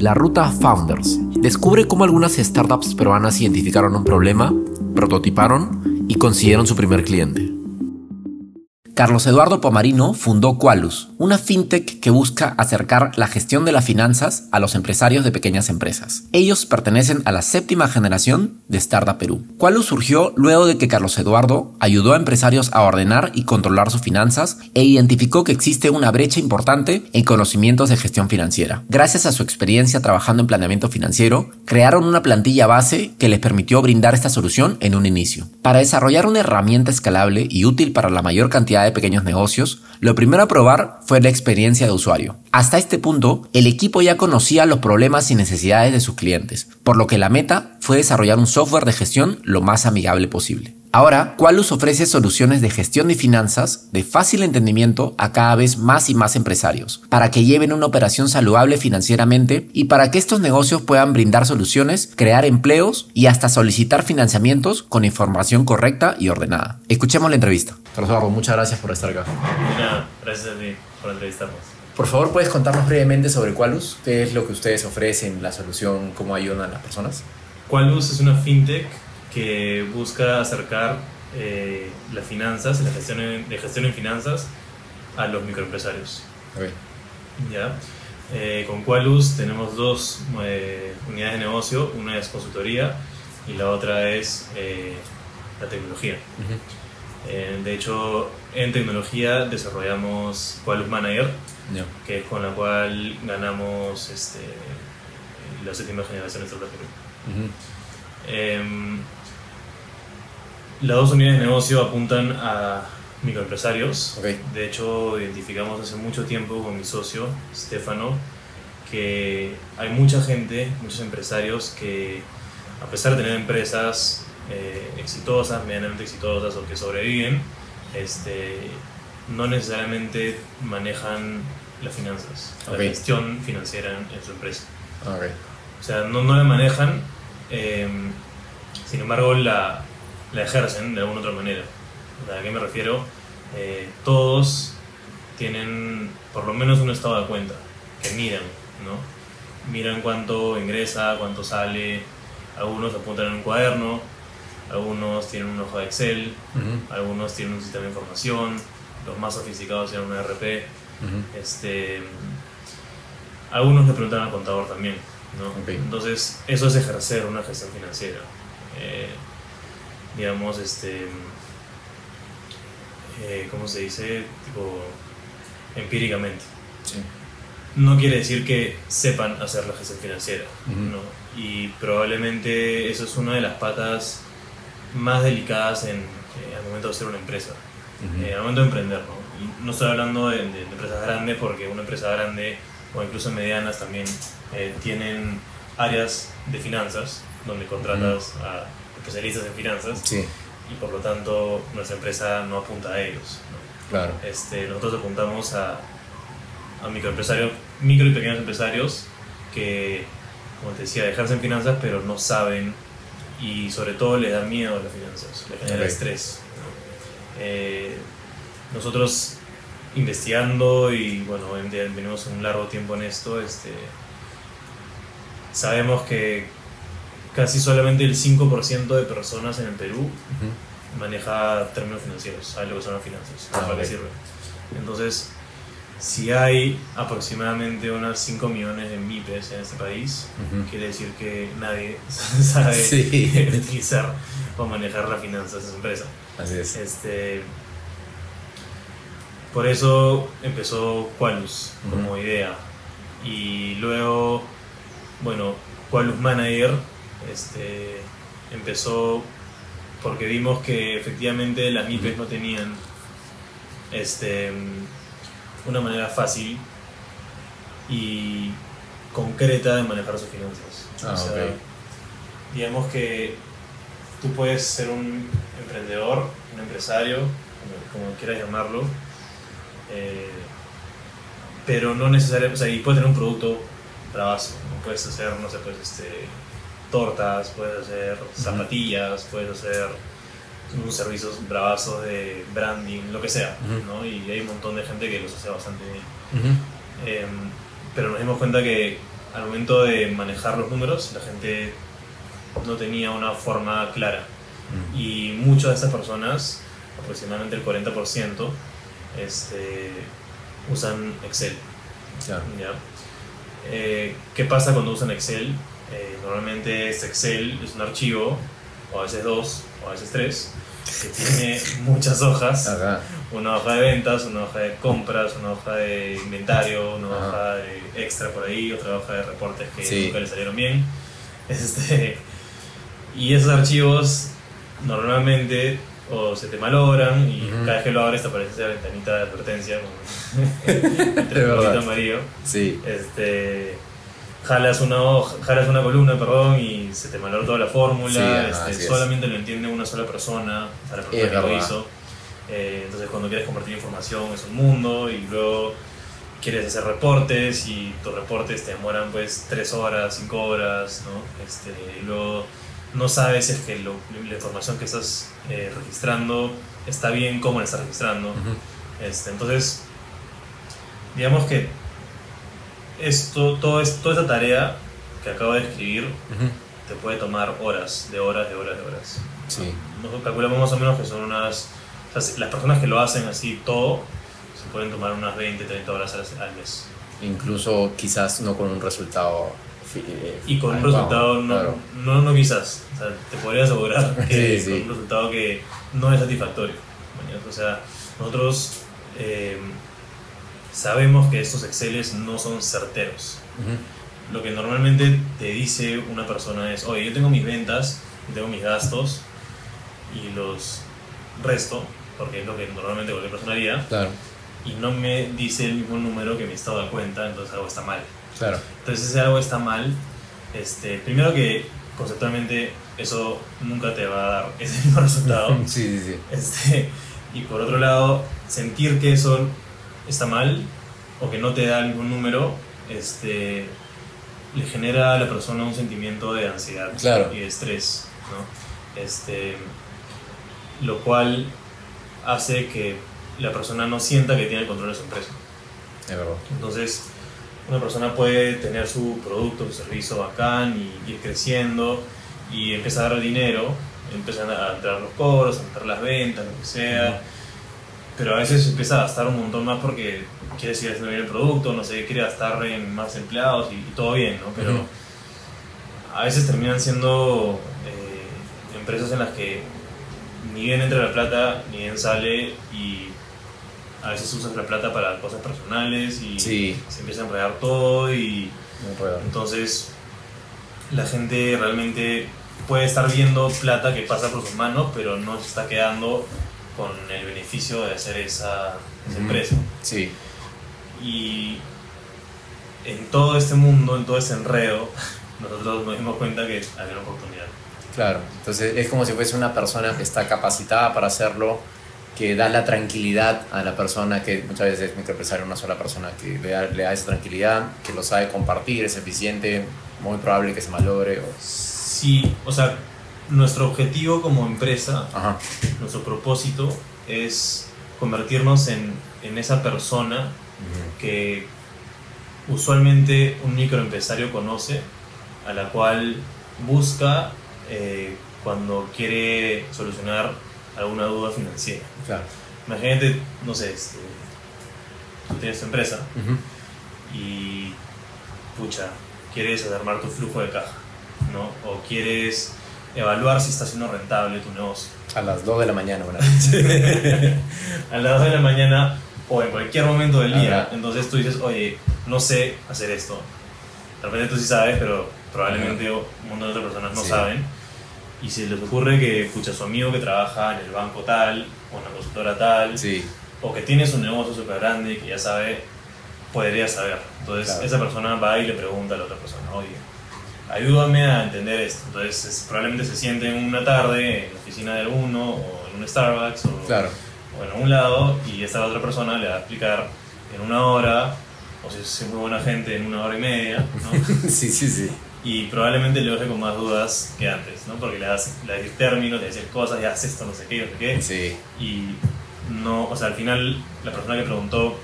La Ruta Founders. Descubre cómo algunas startups peruanas identificaron un problema, prototiparon y consiguieron su primer cliente. Carlos Eduardo Pomarino fundó Qualus, una fintech que busca acercar la gestión de las finanzas a los empresarios de pequeñas empresas. Ellos pertenecen a la séptima generación de Startup Perú. Qualus surgió luego de que Carlos Eduardo ayudó a empresarios a ordenar y controlar sus finanzas e identificó que existe una brecha importante en conocimientos de gestión financiera. Gracias a su experiencia trabajando en planeamiento financiero, crearon una plantilla base que les permitió brindar esta solución en un inicio. Para desarrollar una herramienta escalable y útil para la mayor cantidad de pequeños negocios, lo primero a probar fue la experiencia de usuario. Hasta este punto, el equipo ya conocía los problemas y necesidades de sus clientes, por lo que la meta fue desarrollar un software de gestión lo más amigable posible. Ahora, Qualus ofrece soluciones de gestión de finanzas de fácil entendimiento a cada vez más y más empresarios, para que lleven una operación saludable financieramente y para que estos negocios puedan brindar soluciones, crear empleos y hasta solicitar financiamientos con información correcta y ordenada. Escuchemos la entrevista. Carlos Eduardo, muchas gracias por estar acá. gracias a ti por entrevistarnos. Por favor, ¿puedes contarnos brevemente sobre Qualus? ¿Qué es lo que ustedes ofrecen, la solución, cómo ayudan a las personas? Qualus es una fintech que busca acercar eh, las finanzas, la gestión en, de gestión en finanzas a los microempresarios. ¿Ya? Eh, con Qualus tenemos dos eh, unidades de negocio, una es consultoría y la otra es la tecnología. de hecho, en tecnología desarrollamos Qualus Manager, que es con la cual ganamos este, la séptima generación de Startup las dos unidades de negocio apuntan a microempresarios. De hecho, identificamos hace mucho tiempo con mi socio, Stefano, que hay mucha gente, muchos empresarios que, a pesar de tener empresas eh, exitosas, medianamente exitosas o que sobreviven, este, no necesariamente manejan las finanzas, la gestión financiera en, su empresa. O sea, no, no la manejan, eh, sin embargo, la, la ejercen de alguna otra manera. ¿A qué me refiero? Eh, todos tienen por lo menos un estado de cuenta, que miran, ¿no? Miran cuánto ingresa, cuánto sale, algunos apuntan en un cuaderno, algunos tienen un hoja de Excel, algunos tienen un sistema de información, los más sofisticados tienen un ERP, este, algunos le preguntan al contador también, ¿no? Entonces, eso es ejercer una gestión financiera. Eh, digamos, este, eh, ¿cómo se dice? Tipo, empíricamente. No quiere decir que sepan hacer la gestión financiera, ¿no? Y probablemente eso es una de las patas más delicadas en, eh, al momento de ser una empresa, eh, al momento de emprender, ¿no? Y no estoy hablando de, empresas grandes porque una empresa grande o incluso medianas también tienen áreas de finanzas donde contratas a especialistas en finanzas y por lo tanto nuestra empresa no apunta a ellos. Claro. Este, nosotros apuntamos a, a microempresarios, micro y pequeños empresarios que, como te decía, ejercen finanzas pero no saben y sobre todo les da miedo a las finanzas, les genera estrés. Eh, nosotros investigando y bueno, venimos un largo tiempo en esto, este, sabemos que casi solamente el 5% de personas en el Perú maneja términos financieros, sabe lo que son las finanzas, ah, para qué sirve. Entonces, si hay aproximadamente unas 5 millones de MIPES en este país, quiere decir que nadie sabe utilizar o manejar las finanzas de esa empresa. Así es. Este, por eso empezó Qualus como idea. Y luego, bueno, Qualus Manager este, empezó porque vimos que efectivamente las MIPES no tenían este, una manera fácil y concreta de manejar sus finanzas. Ah, digamos que tú puedes ser un emprendedor, un empresario, como, quieras llamarlo, eh, pero no necesariamente, o sea, y puedes tener un producto bravazo, puedes hacer, no sé, pues este tortas, puedes hacer zapatillas, puedes hacer unos servicios bravazos de branding, lo que sea, ¿no? Y hay un montón de gente que los hace bastante bien. Em, pero nos dimos cuenta que al momento de manejar los números, la gente no tenía una forma clara. Y muchas de estas personas, aproximadamente el 40%, este, usan Excel. Claro. ¿ya? Eh, ¿Qué pasa cuando usan Excel? Eh, normalmente este Excel es un archivo, o a veces dos, o a veces tres, que tiene muchas hojas. Ajá. Una hoja de ventas, una hoja de compras, una hoja de inventario, una Ajá. hoja de extra por ahí, otra hoja de reportes que Sí. nunca le salieron bien. Este, y esos archivos normalmente o se te malogran y Ujú. cada vez que lo abres te aparece esa ventanita de advertencia triangulito amarillo. Sí. Este, jalas una hoja, jalas una columna, perdón, y se te malogra toda la fórmula. Sí, este, es. solamente lo entiende una sola persona, o sea, la persona Es que lo verdad. hizo. Eh, entonces cuando quieres compartir información es un mundo y luego quieres hacer reportes y tus reportes te demoran pues 3 horas, 5 horas, ¿no? Este, y luego no sabes si es que lo- la información que estás eh, registrando está bien, cómo la estás registrando. Ujú. Este, entonces, digamos que esto, todo toda esta tarea que acabo de escribir Ujú. te puede tomar horas, de horas, de horas, de horas. Sí. Nosotros calculamos más o menos que son unas... o sea, las personas que lo hacen así todo, se pueden tomar unas 20, 30 horas al, mes. Incluso quizás no con un resultado. eh, Y con un resultado, no, claro. no, no quizás, o sea, te podría asegurar que Sí, sí. con un resultado que no es satisfactorio. O sea, nosotros eh, sabemos que estos Exceles no son certeros. Ujú. Lo que normalmente te dice una persona es, oye, yo tengo mis ventas, y tengo mis gastos y los resto, porque es lo que normalmente cualquier persona haría, Claro, y no me dice el mismo número que mi estado de cuenta, entonces algo está mal. claro. Entonces ese algo está mal, este, primero que conceptualmente eso nunca te va a dar ese mismo resultado. Sí, sí, sí. Este, y por otro lado, sentir que eso está mal o que no te da ningún número, este, le genera a la persona un sentimiento de ansiedad Claro. y de estrés, ¿no? Este, lo cual hace que la persona no sienta que tiene el control de su empresa. Es verdad. Entonces, una persona puede tener su producto, su servicio bacán y ir creciendo y empieza a dar dinero, empiezan a entrar los cobros, a entrar las ventas, lo que sea, pero a veces empieza a gastar un montón más porque quiere seguir haciendo bien el producto, no sé, quiere gastar en más empleados y, y todo bien, ¿no? Pero a veces terminan siendo eh, empresas en las que ni bien entra la plata, ni bien sale y a veces usas la plata para cosas personales y Sí. se empieza a enredar todo y real. entonces la gente realmente puede estar viendo plata que pasa por sus manos, pero no se está quedando con el beneficio de hacer esa, empresa. Sí. Y en todo este mundo, en todo este enredo, nosotros nos dimos cuenta que había una oportunidad. Claro, entonces es como si fuese una persona que está capacitada para hacerlo, que da la tranquilidad a la persona, que muchas veces es microempresario una sola persona, que le da, le da esa tranquilidad, que lo sabe compartir, es eficiente, muy probable que se malogre. o- Sí, o sea, nuestro objetivo como empresa, Ajá, nuestro propósito es convertirnos en, en esa persona que usualmente un microempresario conoce, a la cual busca eh, cuando quiere solucionar alguna duda financiera. claro. Imagínate, no sé, este, tú tienes tu empresa y, pucha, quieres armar tu flujo de caja, ¿no? O quieres evaluar si está siendo rentable tu negocio. A las 2 de la mañana, bueno. a las 2 de la mañana o en cualquier momento del día. Ajá. Entonces tú dices, oye, no sé hacer esto. De repente tú sí sabes, pero probablemente un montón de otras personas no Sí. saben. Y se les ocurre que, pucha, su amigo que trabaja en el banco tal, o en la consultora tal, Sí, o que tiene su negocio súper grande que ya sabe, podría saber. Entonces Claro. esa persona va y le pregunta a la otra persona, oye, ayúdame a entender esto. Entonces es- probablemente se siente en una tarde en la oficina de alguno, o en un Starbucks, o, claro. o en un lado, y esta otra persona le va a explicar en una hora, o si es muy buena gente, en una hora y media, ¿no? Sí, sí, sí. y probablemente le deje con más dudas que antes, ¿no? Porque le das, le das términos, le dices cosas, ya haces esto, no sé qué, no sé qué Sí, y no, o sea, al final la persona que preguntó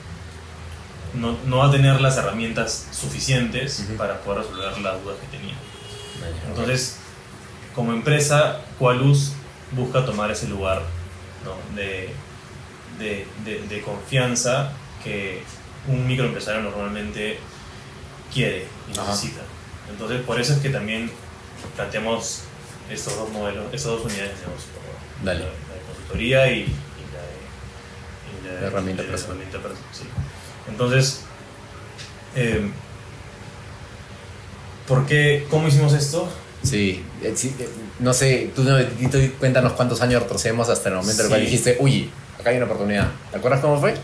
no, no, va a tener las herramientas suficientes para poder resolver las dudas que tenía. Entonces, como empresa, Qualus busca tomar ese lugar de, de, de, confianza que un microempresario normalmente quiere y necesita. Entonces, por eso es que también planteamos estos dos modelos, estas dos unidades de negocio. La, de consultoría y, la, de, la, herramienta personal. Sí. Entonces, eh, ¿por qué? ¿Cómo hicimos esto? Sí, eh, eh, no sé, tú, cuéntanos cuántos años retrocedemos hasta el momento en el cual dijiste, uy, acá hay una oportunidad. ¿Te acuerdas cómo fue?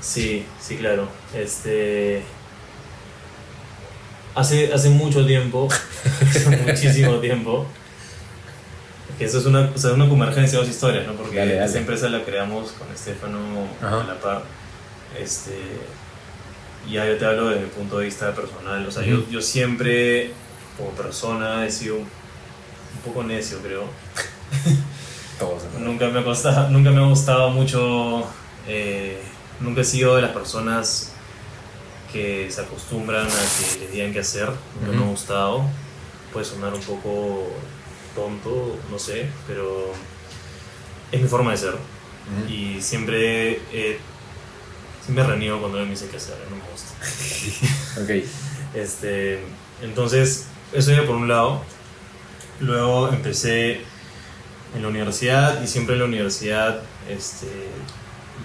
Sí, sí, claro. Este. Hace, hace mucho tiempo, muchísimo tiempo, que eso es una, o sea, una convergencia de dos historias, ¿no? Porque esta empresa la creamos con Estefano a la par. Este, ya yo te hablo desde mi punto de vista personal. O sea, yo, yo siempre, como persona, he sido un poco necio, creo. nunca, me ha costado, nunca me ha gustado mucho. Eh, nunca he sido de las personas que se acostumbran a que les digan qué hacer. Nunca me ha gustado. Puede sonar un poco tonto, no sé, pero es mi forma de ser. Y siempre he me reniego cuando él me dice qué hacer, no me gusta. ok. Este, entonces, eso ya por un lado. Luego empecé en la universidad y siempre en la universidad este,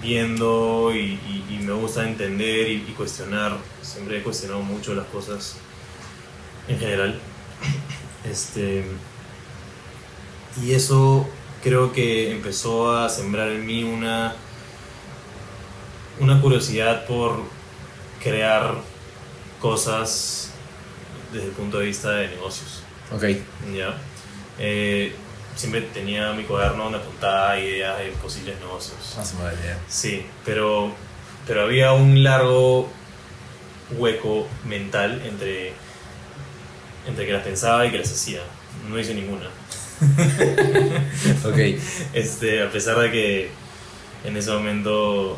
viendo y, me gusta entender y, cuestionar. Siempre he cuestionado mucho las cosas en general. Este, y eso creo que empezó a sembrar en mí una una curiosidad por crear cosas desde el punto de vista de negocios. Ok. Ya. Eh, siempre tenía mi cuaderno donde apuntaba ideas de posibles negocios. Más o idea. Sí, pero, pero había un largo hueco mental entre, entre que las pensaba y que las hacía. No hice ninguna. ok. Este, a pesar de que en ese momento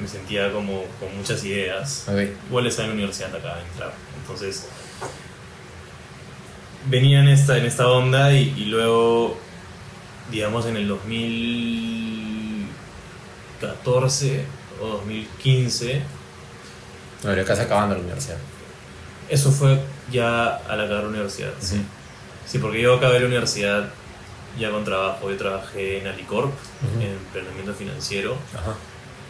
me sentía como con muchas ideas. Igual estaba en la universidad acá de entrar. Entonces, venía en esta, en esta onda y, luego, digamos, en el 2014 o 2015. No, casi acabando la universidad. Eso fue ya al acabar la universidad, sí. Sí, porque yo acabé la universidad ya con trabajo. Yo trabajé en Alicorp, en emprendimiento financiero. Ajá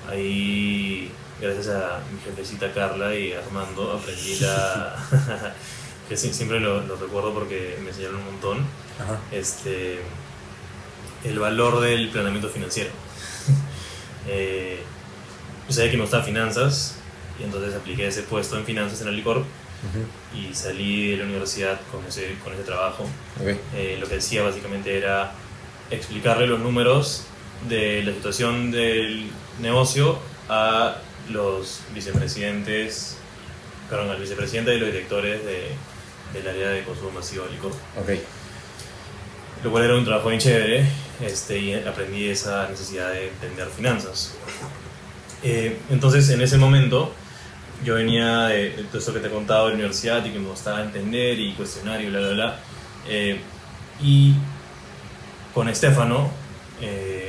Ahí, gracias a mi jefecita Carla y Armando, aprendí la... que siempre lo, recuerdo porque me enseñaron un montón. Este, el valor del planeamiento financiero. eh, yo sabía que me gustaba finanzas y entonces apliqué ese puesto en finanzas en Alicorp y salí de la universidad con ese, con ese trabajo. Eh, lo que decía básicamente era explicarle los números de la situación del negocio a los vicepresidentes, perdón, al vicepresidente y los directores de, del área de consumo masivo de licor. Okay. Lo cual era un trabajo bien chévere este, y aprendí esa necesidad de entender finanzas. Eh, entonces, en ese momento, yo venía de, todo eso que te he contado de la universidad y que me gustaba entender y cuestionar y bla, bla, bla. Eh, y con Estefano, eh,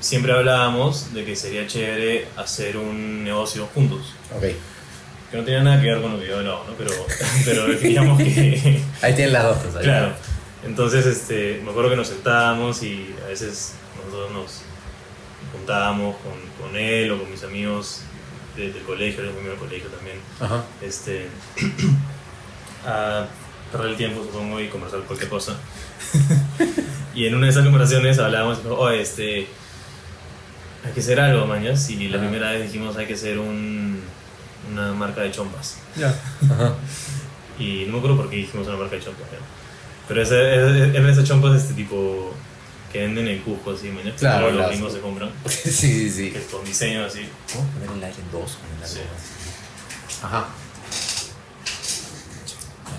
siempre hablábamos de que sería chévere hacer un negocio juntos. Ok. Que no tenía nada que ver con lo que yo hablaba, ¿no? Pero, pero digamos que... Ahí tienen las dos cosas. Claro. Entonces, este, me acuerdo que nos sentábamos y a veces nosotros nos juntábamos con, con él o con mis amigos del colegio, él es del colegio también. Ajá. Este, a perder el tiempo, supongo, y conversar cualquier cosa. y en una de esas conversaciones hablábamos, oh, este hay que hacer algo, mañas. Y la primera vez dijimos hay que hacer un, una marca de chompas. Ya. y no me acuerdo por qué dijimos una marca de chompas. Pero eran esas chompas este tipo que venden en Cusco, así, mañana. Claro, los gringos se compran. sí, sí, sí. Que es con diseño así. ¿Cómo poner el aire en dos? Sí. Ajá.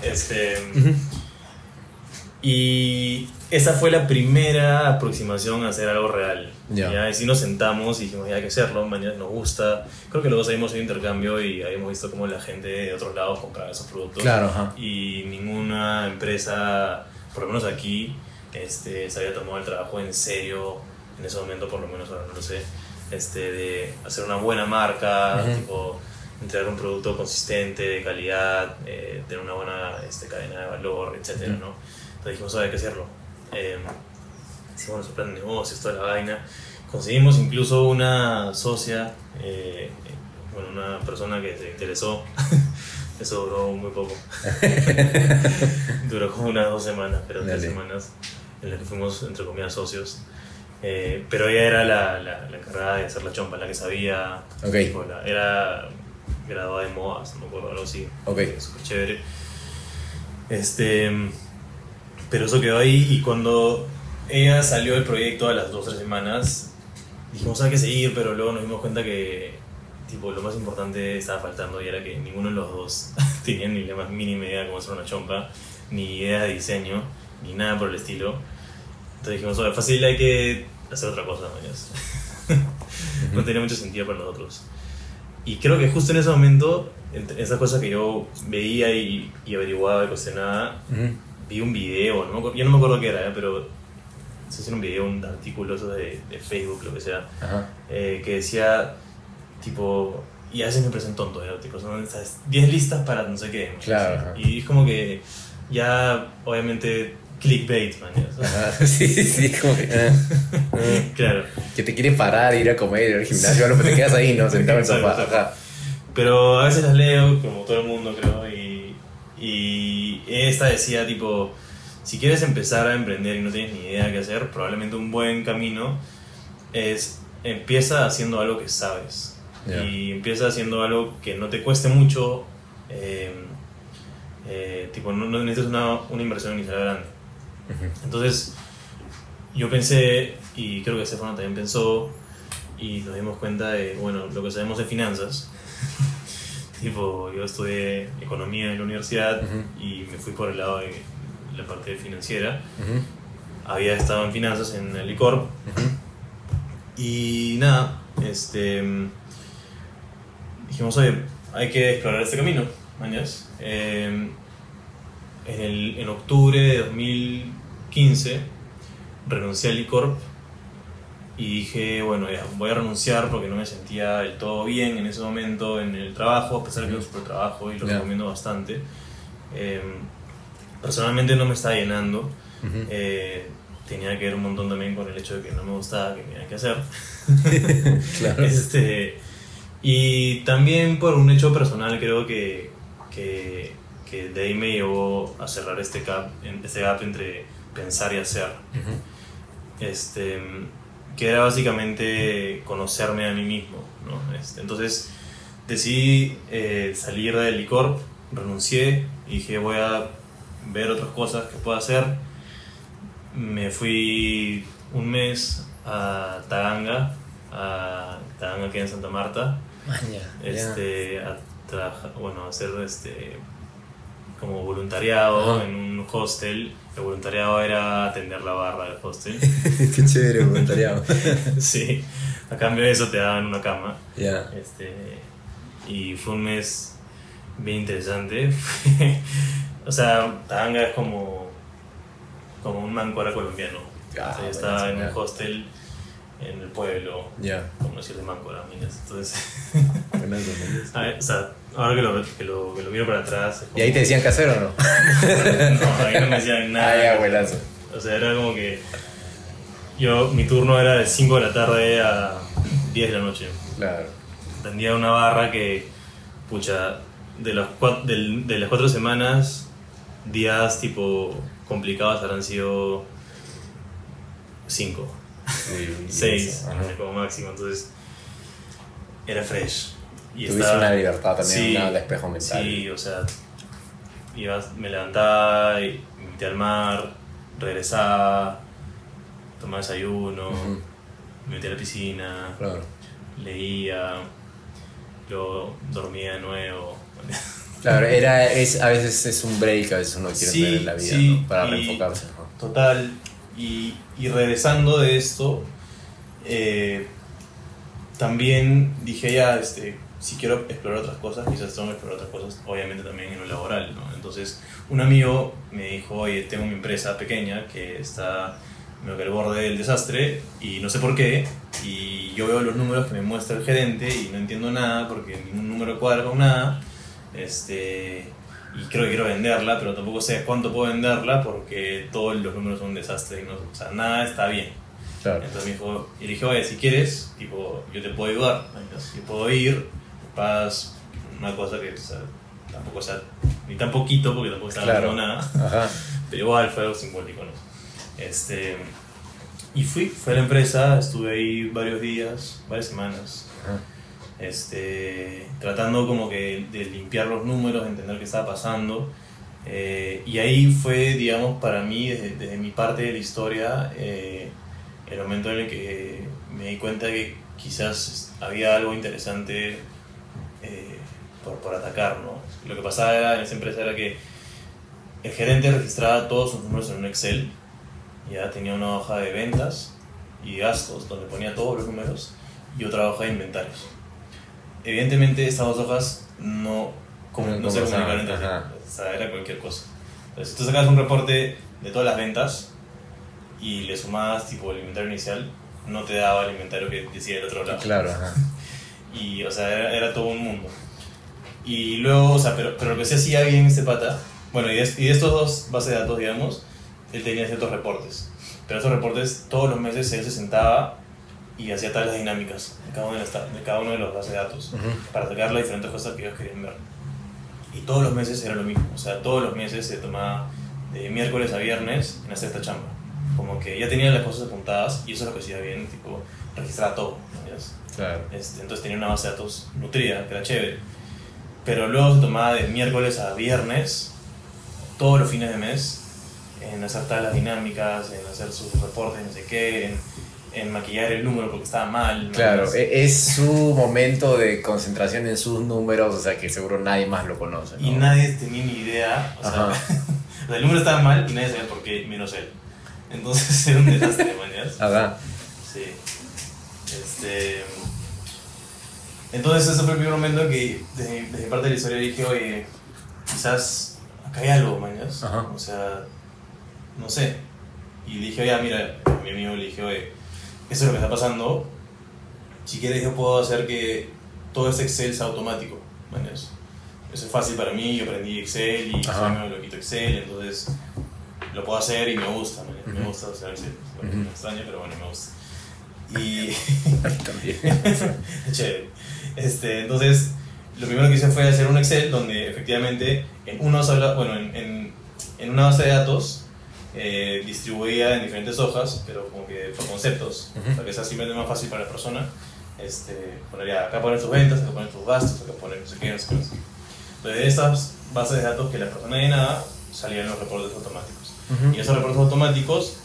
Este. Y esa fue la primera aproximación a hacer algo real. Ya. Y así nos sentamos y dijimos, ya hay que hacerlo, mañana nos gusta. Creo que luego salimos un intercambio y habíamos visto cómo la gente de otros lados compraba esos productos. Claro, Y ninguna empresa, por lo menos aquí, este, se había tomado el trabajo en serio, en ese momento por lo menos, ahora no lo sé, este, de hacer una buena marca, tipo entregar un producto consistente, de calidad, eh, tener una buena este, cadena de valor, etc. ¿no? Entonces dijimos, hay que hacerlo. Eh, hicimos nuestro plan de negocios, toda la vaina. Conseguimos incluso una socia, eh, bueno, una persona que se interesó. Eso duró muy poco. duró como unas dos semanas, pero tres semanas en las que fuimos, entre comillas, socios. Eh, pero ella era la, la, la, encargada de hacer la chompa, la que sabía. Okay. era graduada de modas, no me acuerdo, algo así. Ok. Súper chévere. Este. Pero eso quedó ahí y cuando ella salió del proyecto a las dos o tres semanas, dijimos, hay que seguir, pero luego nos dimos cuenta que tipo, lo más importante estaba faltando y era que ninguno de los dos tenía ni la más mínima idea de cómo hacer una chompa, ni idea de diseño, ni nada por el estilo. Entonces dijimos, oye, fácil hay que hacer otra cosa, no tenía mucho sentido para nosotros. Y creo que justo en ese momento, esa cosa que yo veía y, y averiguaba y cuestionaba, vi un video, ¿no? yo no me acuerdo qué era, ¿eh? pero no sé si era un video, un artículo de, de Facebook, lo que sea, eh, que decía, tipo, y a veces me parecen tontos, ¿eh? tipo, son 10 listas para no sé qué. Claro. Y es como que ya, obviamente, clickbait, man. sí, sí, como que. Ah, ah. claro. Que te quieren parar, ir a comer, ir al gimnasio, pero te quedas ahí, ¿no? Sentado en el sofá. Pero a veces las leo, como todo el mundo, creo, y, y esta decía, tipo, si quieres empezar a emprender y no tienes ni idea de qué hacer, probablemente un buen camino es empieza haciendo algo que sabes. Y empieza haciendo algo que no te cueste mucho. Eh, eh, tipo, no, no necesitas una, una inversión inicial grande entonces, yo pensé, y creo que Stefano también pensó, y nos dimos cuenta de, bueno, lo que sabemos de finanzas. tipo, yo estudié economía en la universidad y me fui por el lado de la parte financiera. Había estado en finanzas en el ICORP. Y nada, este, dijimos, oye, hay que explorar este camino, mañas. Eh, en, el, en octubre de 2000 15 renuncié al ICORP y dije, bueno, ya, voy a renunciar porque no me sentía del todo bien en ese momento en el trabajo, a pesar de que es un trabajo y lo recomiendo bastante. Em, personalmente no me estaba llenando. Eh, tenía que ver un montón también con el hecho de que no me gustaba, que tenía que hacer. este, y también por un hecho personal creo que, que, que de ahí me llevó a cerrar este gap, este gap entre pensar y hacer. este, que era básicamente conocerme a mí mismo. ¿no? Este, entonces decidí eh, salir del licor, renuncié y dije voy a ver otras cosas que puedo hacer. Me fui un mes a Taganga, a Taganga que en Santa Marta. este, a bueno, a hacer este, como voluntariado en un hostel. El voluntariado era atender la barra del hostel. Qué chévere voluntariado. sí, a cambio de eso te daban una cama. Ya. Este, y fue un mes bien interesante. o sea, Tanga es como, como un mancora colombiano. Ah, estaba en un hostel en el pueblo, yeah. como decir de Máncora, entonces... o sea, ahora que lo, que lo, que lo miro para atrás... ¿Y ahí te decían hacer o no? no, ahí no me decían nada. Ay, abuelazo. O sea, era como que... Yo, mi turno era de 5 de la tarde a 10 de la noche. Claro. Tendría una barra que, pucha, de, los de, de las cuatro semanas, días tipo complicados habrán sido 5 seis como máximo, entonces era fresh. Y Tuviste una libertad también, un despejo mental. Sí, o sea, me levantaba, y me metía al mar, regresaba, tomaba desayuno, me metía a la piscina, leía, luego dormía de nuevo. Claro, era, es, a veces es un break, a veces uno quiere sí, en la vida para reenfocarse. Total, Y, y regresando de esto, eh, también dije ya, este, si quiero explorar otras cosas, quizás tengo que explorar otras cosas, obviamente también en lo laboral, ¿no? Entonces, un amigo me dijo, oye, tengo mi empresa pequeña que está me que al borde del desastre y no sé por qué, y yo veo los números que me muestra el gerente y no entiendo nada porque ningún número cuadra con nada, este, y creo que quiero venderla, pero tampoco sé cuánto puedo venderla porque todos los números son un desastre, y no, o sea, nada está bien. Entonces me dijo, y le dije, oye, si quieres, tipo, yo te puedo ayudar, yo puedo ir, pagas una cosa que tampoco sea, ni tan poquito porque tampoco está claro. nada, pero igual fue algo simbólico, ¿no? Este, y fui, fui a la empresa, estuve ahí varios días, varias semanas, este, tratando como que de limpiar los números, de entender qué estaba pasando. Eh, y ahí fue, digamos, para mí, desde, mi parte de la historia, eh, el momento en el que me di cuenta que quizás había algo interesante eh, por, por, atacar, ¿no? Lo que pasaba en esa empresa era que el gerente registraba todos sus números en un Excel, ya tenía una hoja de ventas y gastos donde ponía todos los números y otra hoja de inventarios. Evidentemente estas dos hojas no, no, se comunicaban entre sí, o sea, era cualquier cosa. Entonces, si tú sacabas un reporte de todas las ventas, y le sumabas tipo el inventario inicial, no te daba el inventario que decía el otro lado. Claro, Y, o sea, era, todo un mundo. Y luego, o sea, pero, pero lo que se hacía bien este pata, bueno, y de, y de estos dos bases de datos, digamos, él tenía ciertos reportes. Pero esos reportes, todos los meses él se sentaba y hacía tablas dinámicas de cada uno de, de cada uno de los bases de datos para sacar las diferentes cosas que ellos querían ver. Y todos los meses era lo mismo, o sea, todos los meses se tomaba de miércoles a viernes en hacer esta chamba como que ya tenía las cosas apuntadas y eso es lo que hacía bien, tipo, registraba todo. Claro. Este, entonces tenía una base de datos nutrida, que era chévere. Pero luego se tomaba de miércoles a viernes, todos los fines de mes, en hacer las dinámicas, en hacer sus reportes, no sé qué, en, en maquillar el número porque estaba mal. Claro, e-, es su momento de concentración en sus números, o sea que seguro nadie más lo conoce. Y nadie tenía ni idea, o sea, el número estaba mal y nadie sabía por qué, menos él. Entonces era un desastre, mañana. Ah, sí. Este. Entonces ese fue el primer momento que desde, mi parte de la historia dije, oye, quizás acá hay algo, mañas. O sea, no sé. Y dije, oye, mira, a mi amigo le dije, oye, eso es lo que está pasando. Si quieres yo puedo hacer que todo ese Excel sea automático, mañas. Eso es fácil para mí, yo aprendí Excel y soy lo loquito Excel, entonces lo puedo hacer y me gusta, me, gusta hacer Excel. Bueno, me extraña, pero bueno, me gusta. Y. También. Chévere. Este, entonces, lo primero que hice fue hacer un Excel donde efectivamente en una, bueno, en, en, una base de datos eh, distribuía en diferentes hojas, pero como que por conceptos, para que sea simplemente más fácil para la persona. Este, ponería acá poner tus ventas, acá poner tus gastos, acá poner no sé qué, no sé qué. Entonces, de estas bases de datos que la persona llenaba, salían los reportes automáticos. Y esos reportes automáticos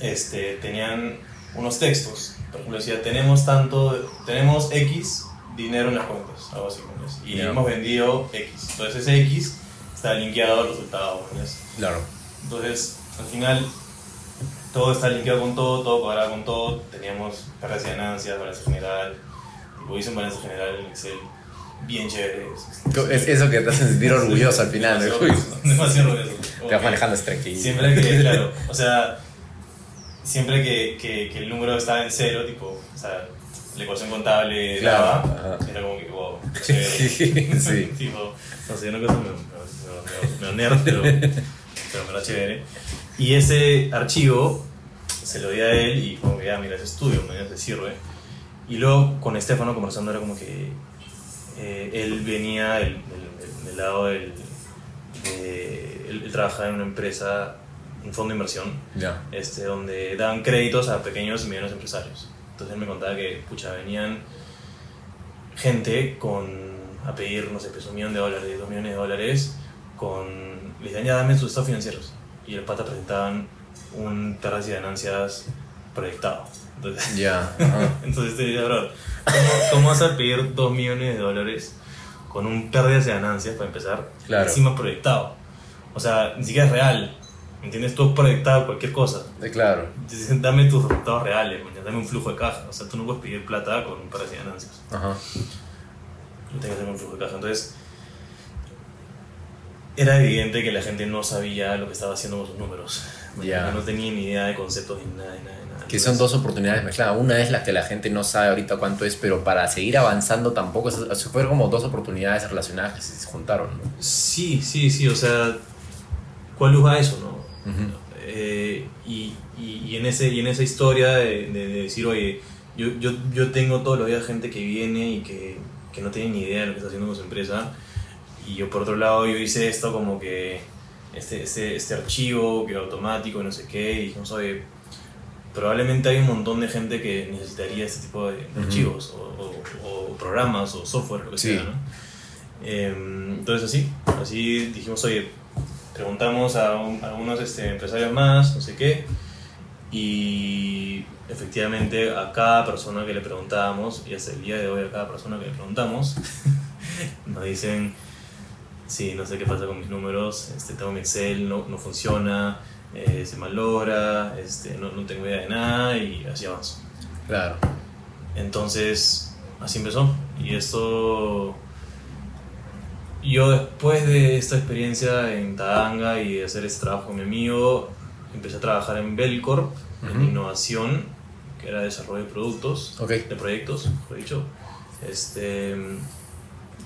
este, tenían unos textos. Por ejemplo, decía, tenemos tanto, tenemos X dinero en las cuentas, algo así, Y hemos vendido X. Entonces ese X está linkeado al resultado, Claro. Entonces, al final, todo está linkeado con todo, todo cuadrado con todo. Teníamos pérdidas y ganancias, balance general. Y hice un balance general en Excel bien chévere. Es eso que te hace sentir orgulloso al final del juicio. Demasiado orgulloso. Te vas manejando tranquilo. Siempre que, claro, o sea, siempre que, que, que, el número estaba en cero, tipo, o sea, la ecuación contable claro, daba, era como que, wow, chévere. sí. tipo, no sé, una cosa me, me, me, me pero, pero me da chévere. Y ese archivo se lo di a él y como que ya, mira, ese estudio, me te sirve. Y luego con Estefano conversando era como que eh, él venía del, lado del... él, trabajaba en una empresa, un fondo de inversión, este, donde daban créditos a pequeños y medianos empresarios. Entonces él me contaba que, pucha, venían gente con a pedir, no sé, pues un millón de dólares, dos millones de dólares, con, les decían, ya dame sus estados financieros. Y el pata presentaban un terras de ganancias proyectado. Entonces, ya. entonces te diría, bro, ¿cómo, vas a pedir 2 millones de dólares con un pérdida de ganancias para empezar? Claro. Encima proyectado. O sea, ni siquiera es real. ¿Me entiendes? Tú has proyectado cualquier cosa. claro. Entonces, dame tus resultados reales, dame un flujo de caja. O sea, tú no puedes pedir plata con un par de ganancias. Ajá. Tú tienes que hacer un flujo de caja. Entonces, era evidente que la gente no sabía lo que estaba haciendo con sus números. No tenía ni idea de conceptos ni nada, nada, nada. Que son dos oportunidades mezcladas. Una es la que la gente no sabe ahorita cuánto es, pero para seguir avanzando tampoco. Se fueron como dos oportunidades relacionadas que se juntaron, ¿no? Sí, sí, sí. O sea, ¿cuál luz a eso, no? Eh, y, y, en ese, y en esa historia de, decir, oye, yo, yo, yo, tengo todos los días gente que viene y que, que, no tiene ni idea de lo que está haciendo con su empresa. Y yo, por otro lado, yo hice esto como que este, este, este archivo que era automático no sé qué. Y dijimos, oye, probablemente hay un montón de gente que necesitaría este tipo de, archivos o, o, programas o software, lo que sea, ¿no? Em, entonces así, así dijimos, oye, preguntamos a, algunos este, empresarios más, no sé qué, y efectivamente a cada persona que le preguntábamos, y hasta el día de hoy a cada persona que le preguntamos, nos dicen, sí, no sé qué pasa con mis números, este, tengo mi Excel, no, no funciona, eh, se malogra, este, no, no tengo idea de nada y así avanzo. Claro. Entonces, así empezó. Y esto yo después de esta experiencia en Tadanga y de hacer este trabajo con mi amigo, empecé a trabajar en Belcorp, en innovación, que era desarrollo de productos, de proyectos, mejor dicho. Este,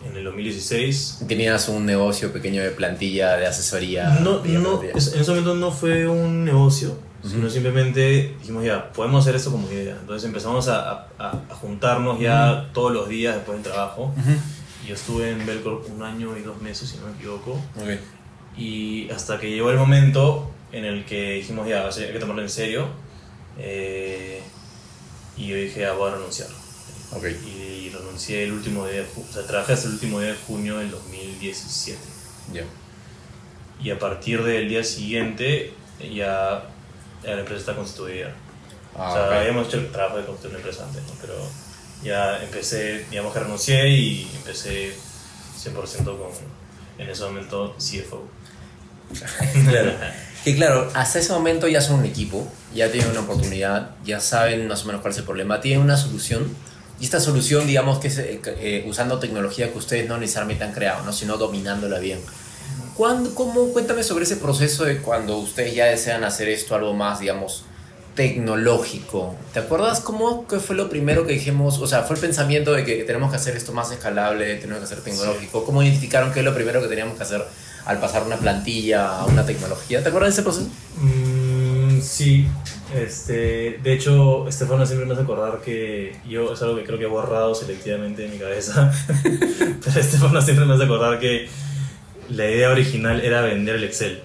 en el 2016. ¿Tenías un negocio pequeño de plantilla de asesoría? No, no en ese momento no fue un negocio, sino simplemente dijimos ya, podemos hacer esto como idea. Entonces empezamos a, a, juntarnos ya todos los días después del trabajo. Yo estuve en Belcorp un año y dos meses, si no me equivoco. Y hasta que llegó el momento en el que dijimos, ya, hay que tomarlo en serio. Eh, y yo dije, ah, voy a renunciar. Y renuncié el último día de o sea, trabajé hasta el último día de junio del 2017. Y a partir del día siguiente ya, la empresa está constituida. Ah, o sea, habíamos hecho el trabajo de construir una empresa antes, ¿no? pero ya empecé, digamos que renuncié y empecé 100% con, en ese momento, CFO. claro. Que claro, hasta ese momento ya son un equipo, ya tienen una oportunidad, ya saben más o menos cuál es el problema, tienen una solución. Y esta solución, digamos que es eh, eh, usando tecnología que ustedes no necesariamente han creado, ¿no? sino dominándola bien. ¿Cuándo, cómo, cuéntame sobre ese proceso de cuando ustedes ya desean hacer esto algo más, digamos, tecnológico. ¿Te acuerdas cómo que fue lo primero que dijimos? O sea, fue el pensamiento de que tenemos que hacer esto más escalable, tenemos que hacer tecnológico. ¿Cómo identificaron qué es lo primero que teníamos que hacer al pasar una plantilla a una tecnología? ¿Te acuerdas de ese proceso? Mm, sí. Este, de hecho, Estefano siempre me hace acordar que yo es algo que creo que he borrado selectivamente en mi cabeza. Pero Estefano siempre me hace acordar que la idea original era vender el Excel.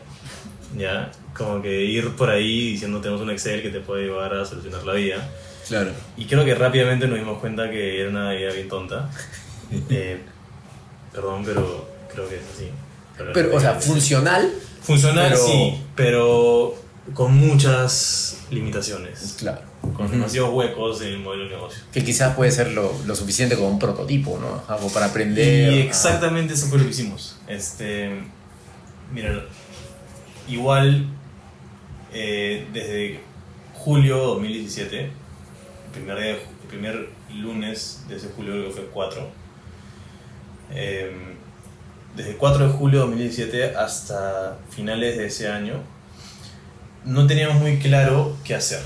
¿Ya? como que ir por ahí diciendo tenemos un Excel que te puede llevar a solucionar la vida. Claro. Y creo que rápidamente nos dimos cuenta que era una idea bien tonta. Eh, perdón, pero creo que es así. Pero, o sea, funcional. Funcional, sí, pero con muchas limitaciones. Claro. Con demasiados huecos en el modelo de negocio. Que quizás puede ser lo, lo, suficiente como un prototipo, ¿no? Algo para aprender. Y exactamente eso fue lo que hicimos. Este, mira, igual eh, desde julio 2017, el primer, día, el primer lunes de ese julio, creo que fue 4, em, desde el 4 de julio de 2017 hasta finales de ese año, no teníamos muy claro qué hacer.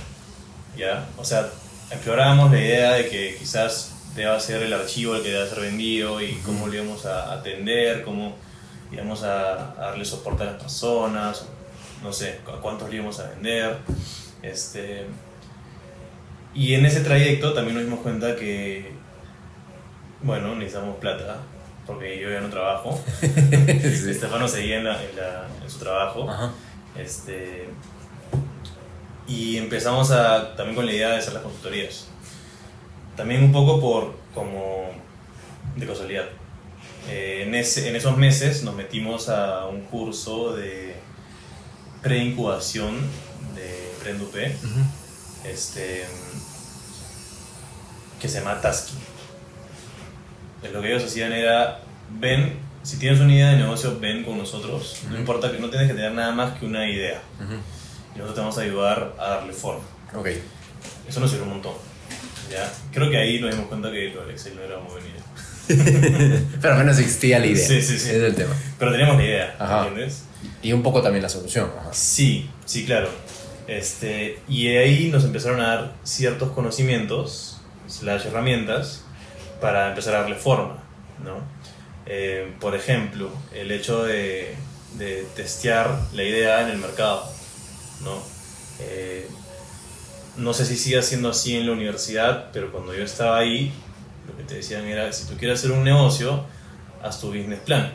¿ya? O sea, explorábamos la idea de que quizás deba ser el archivo el que deba ser vendido y cómo lo íbamos a atender, cómo íbamos a, darle soporte a las personas, no sé, a cuántos le íbamos a vender. Este, y en ese trayecto también nos dimos cuenta que, bueno, necesitamos plata, porque yo ya no trabajo. Estefano seguía en, en, su trabajo. Este, y empezamos a, también con la idea de hacer las consultorías. También un poco por, como, de casualidad. Eh, en, ese, en esos meses nos metimos a un curso de pre-incubación de Prendup, este, que se llama Tasking. Pues lo que ellos hacían era, ven si tienes una idea de negocio, ven con nosotros. No importa que no tienes que tener nada más que una idea. Y nosotros te vamos a ayudar a darle forma. Ok. Eso nos sirve un montón. ¿ya? Creo que ahí nos dimos cuenta que lo del Excel no era muy idea. Pero al menos existía la idea. Sí, sí, sí. Es el tema. Pero teníamos la idea, Ajá. ¿entiendes? Y un poco también la solución. Ajá. Sí, sí, claro. Este, y ahí nos empezaron a dar ciertos conocimientos, slash herramientas, para empezar a darle forma, ¿no? Eh, por ejemplo, el hecho de, de testear la idea en el mercado, ¿no? Eh, no sé si sigue siendo así en la universidad, pero cuando yo estaba ahí, lo que te decían era, si tú quieres hacer un negocio, haz tu business plan.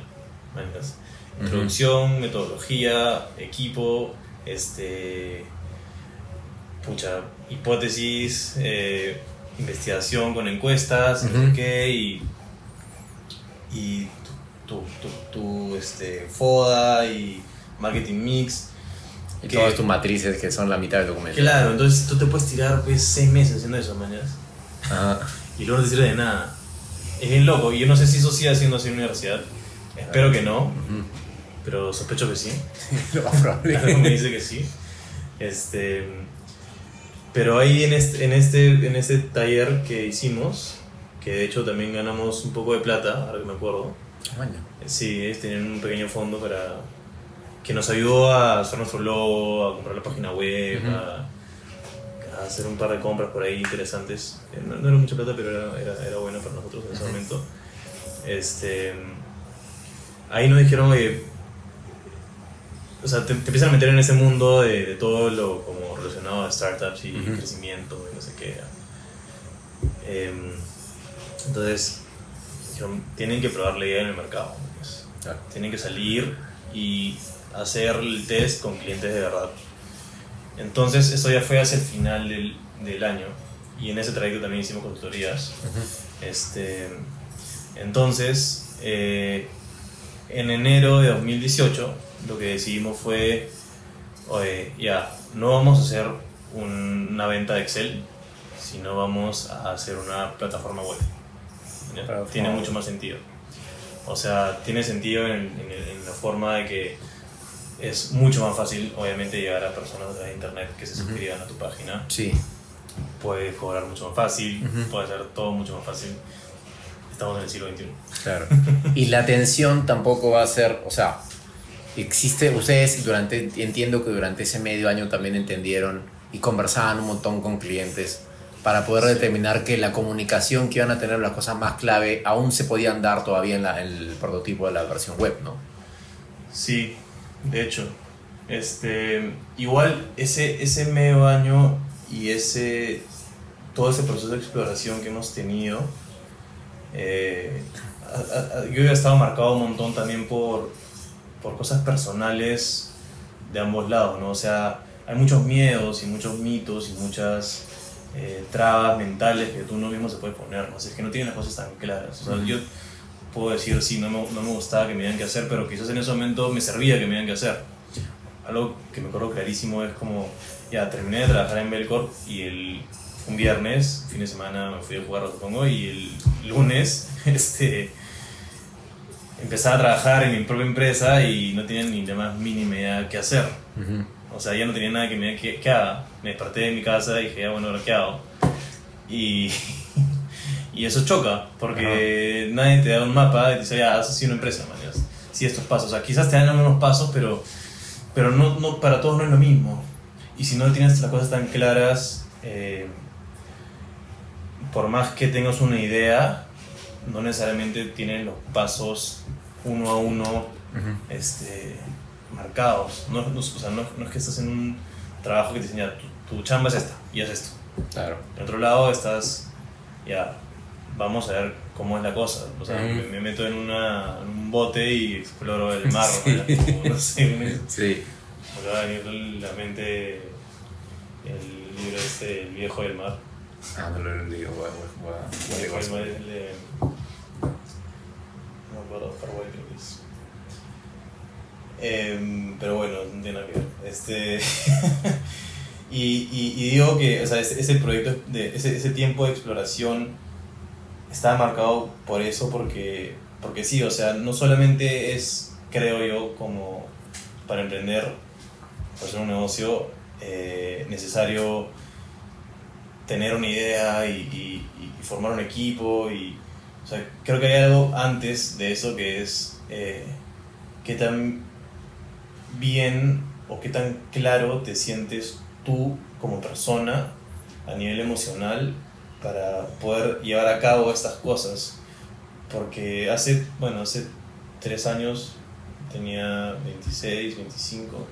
Ujú. Introducción, metodología, equipo, este, pucha, hipótesis, eh, investigación con encuestas, no sé Ujú. qué, y, y tu, tu, tu- tu, este, FODA y marketing mix. Y Que- todas tus matrices que son la mitad del documento. Claro, entonces tú te puedes tirar pues, seis meses haciendo eso, mañana. Ajá. Y luego no te sirve de nada. Es bien loco. Y yo no sé si eso sigue haciendo así en la universidad. Espero que no, Ujú. pero sospecho que sí. Lo más probable. Algo me dice que sí. Este, pero ahí en este, en, este, en este taller que hicimos, que de hecho también ganamos un poco de plata, ahora que me acuerdo. Bueno. Sí, tenían un pequeño fondo para que nos ayudó a hacer nuestro logo, a comprar la página web, a, a hacer un par de compras por ahí interesantes. No, no era mucha plata, pero era, era, era bueno para nosotros en ese momento. Este, ahí nos dijeron, oye, o sea, te, te empiezan a meter en ese mundo de, de todo lo como relacionado a startups y crecimiento y no sé qué. Em, entonces, dijeron, tienen que probar la idea en el mercado. pues. Claro. Tienen que salir y hacer el test con clientes de verdad. Entonces, eso ya fue hacia el final del, del año. Y en ese trayecto también hicimos consultorías. Este, entonces, eh, en enero de 2018, lo que decidimos fue, oye, ya, no vamos a hacer un- una venta de Excel, sino vamos a hacer una plataforma web. Tiene mucho más sentido. O sea, tiene sentido en, en- en la forma de que es mucho más fácil, obviamente, llegar a personas a través de internet que se suscriban a tu página Sí. puedes cobrar mucho más fácil, Ujú. puede hacer todo mucho más fácil. Estamos en el siglo XXI. Claro. Y la atención tampoco va a ser, o sea, existe, ustedes durante, entiendo que durante ese medio año también entendieron y conversaban un montón con clientes para poder Sí. determinar que la comunicación que iban a tener las cosas más clave aún se podían dar todavía en, la- en el prototipo de la versión web, ¿no? Sí, de hecho. Este, igual ese, ese medio año y ese, todo ese proceso de exploración que hemos tenido, eh, a- a- a- yo he estado marcado un montón también por, por cosas personales de ambos lados, ¿no? O sea, hay muchos miedos y muchos mitos y muchas eh, trabas mentales que tú no mismo se puede poner, ¿no? O sea, es que no tienen las cosas tan claras. O sea, yo puedo decir, sí, no me, no me gustaba que me digan qué hacer, pero quizás en ese momento me servía que me digan qué hacer. Algo que me acuerdo clarísimo es como, ya, terminé de trabajar en Belcorp y el, un viernes, fin de semana, me fui a jugar, supongo, y el lunes, este empezaba a trabajar en mi propia empresa y no tenía ni la más mínima idea qué hacer. O sea, ya no tenía nada que me que, que haga. Me desperté de mi casa y dije, ya bueno, qué hago. Y, y eso choca, porque nadie te da un mapa y te dice, ya, haz así una empresa, man. ya, Sí, estos pasos. O sea, quizás te dan algunos pasos, pero, pero no, no, para todos no es lo mismo. Y si no tienes las cosas tan claras, eh, por más que tengas una idea, no necesariamente tienes los pasos uno a uno este, marcados. No, no- o sea, no, no es que estás en un trabajo que te enseña, tu, tu chamba es esta y haz esto. Claro. Por otro lado, estás, ya, vamos a ver cómo es la cosa. O sea, Ujú. me, me meto en, una, en un bote y exploro el mar. Sí. Como, no sé, me Sí. me acaba de venir a la mente el libro este, El viejo del mar. Ah, no lo voy a- voy a- a- a- es. No me acuerdo, Paraguay creo que es. Em, pero bueno, no tiene nada que ver. Este, y, y, y digo que o sea, ese, ese proyecto, de, ese, ese tiempo de exploración estaba marcado por eso, porque porque sí, o sea, no solamente es, creo yo, como para emprender, para hacer un negocio, eh, necesario tener una idea y, formar un equipo. Y, o sea, creo que hay algo antes de eso que es eh, qué tan bien o qué tan claro te sientes tú como persona a nivel emocional para poder llevar a cabo estas cosas. Porque hace, bueno, hace tres años tenía 26, 25.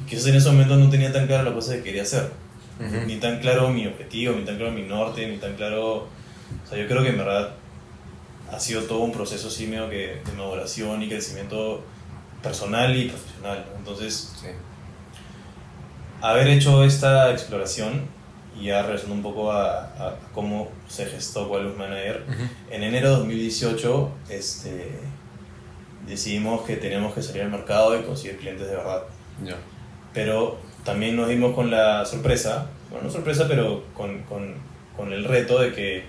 Y quizás en ese momento no tenía tan claro la cosa que quería hacer. Ni tan claro mi objetivo, ni tan claro mi norte, ni tan claro... O sea, yo creo que en verdad ha sido todo un proceso así medio que de maduración y crecimiento personal y profesional. Entonces, haber hecho esta exploración y ya regresando un poco a, cómo se gestó Qualus Manager, en enero de 2018 este, decidimos que teníamos que salir al mercado y conseguir clientes de verdad. Pero también nos dimos con la sorpresa, bueno, no sorpresa, pero con, con, con el reto de que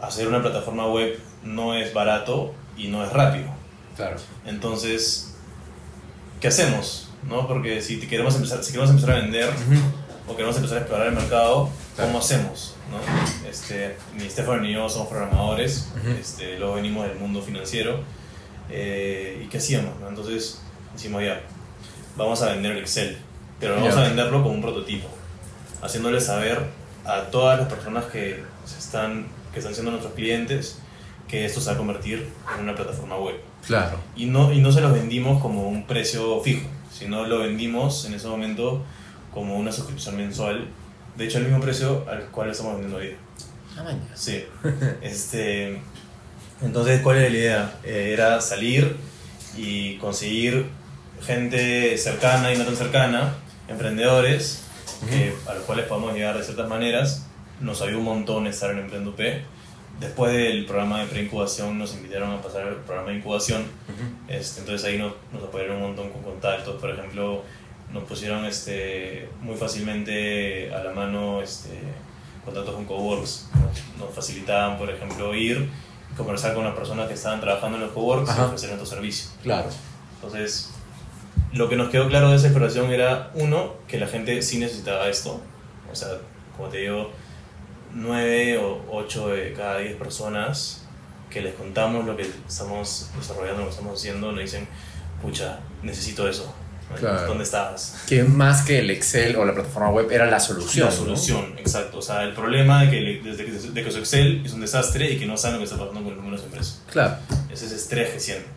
hacer una plataforma web no es barato y no es rápido. Claro. Entonces, ¿qué hacemos? ¿No? Porque si queremos empezar, si queremos empezar a vender o queremos empezar a explorar el mercado, ¿cómo hacemos? ¿no? Este, ni Stefan ni yo somos programadores, este, luego venimos del mundo financiero. Eh, ¿Y qué hacíamos? Entonces, decimos ya, vamos a vender el Excel, pero vamos a venderlo como un prototipo, haciéndole saber a todas las personas que, se están, que están siendo nuestros clientes que esto se va a convertir en una plataforma web. Claro. Y no, y no se los vendimos como un precio fijo, sino lo vendimos en ese momento como una suscripción mensual. De hecho, el mismo precio al cual estamos vendiendo hoy día. Ah, sí. este, entonces, ¿cuál era la idea? Eh, era salir y conseguir gente cercana y no tan cercana, emprendedores, a los cuales podemos llegar de ciertas maneras. Nos ayudó un montón estar en Emprendup. Después del programa de preincubación nos invitaron a pasar al programa de incubación. este, entonces ahí nos, nos apoyaron un montón con contactos. Por ejemplo, nos pusieron este, muy fácilmente a la mano este, contactos con coworks. Nos, facilitaban, por ejemplo, ir conversar con las personas que estaban trabajando en los coworks y ofrecer nuestro servicio. Claro. Entonces, lo que nos quedó claro de esa exploración era, uno, que la gente sí necesitaba esto. O sea, como te digo, nueve o ocho de cada diez personas que les contamos lo que estamos desarrollando, lo que estamos haciendo, nos dicen, pucha, necesito eso. ¿Dónde estabas? Que más que el Excel o la plataforma web era la solución. La solución, exacto. O sea, el problema de que, desde que, de que su Excel es un desastre y que no saben lo que está pasando con los números de empresa. Claro. Ese es estrés sienten.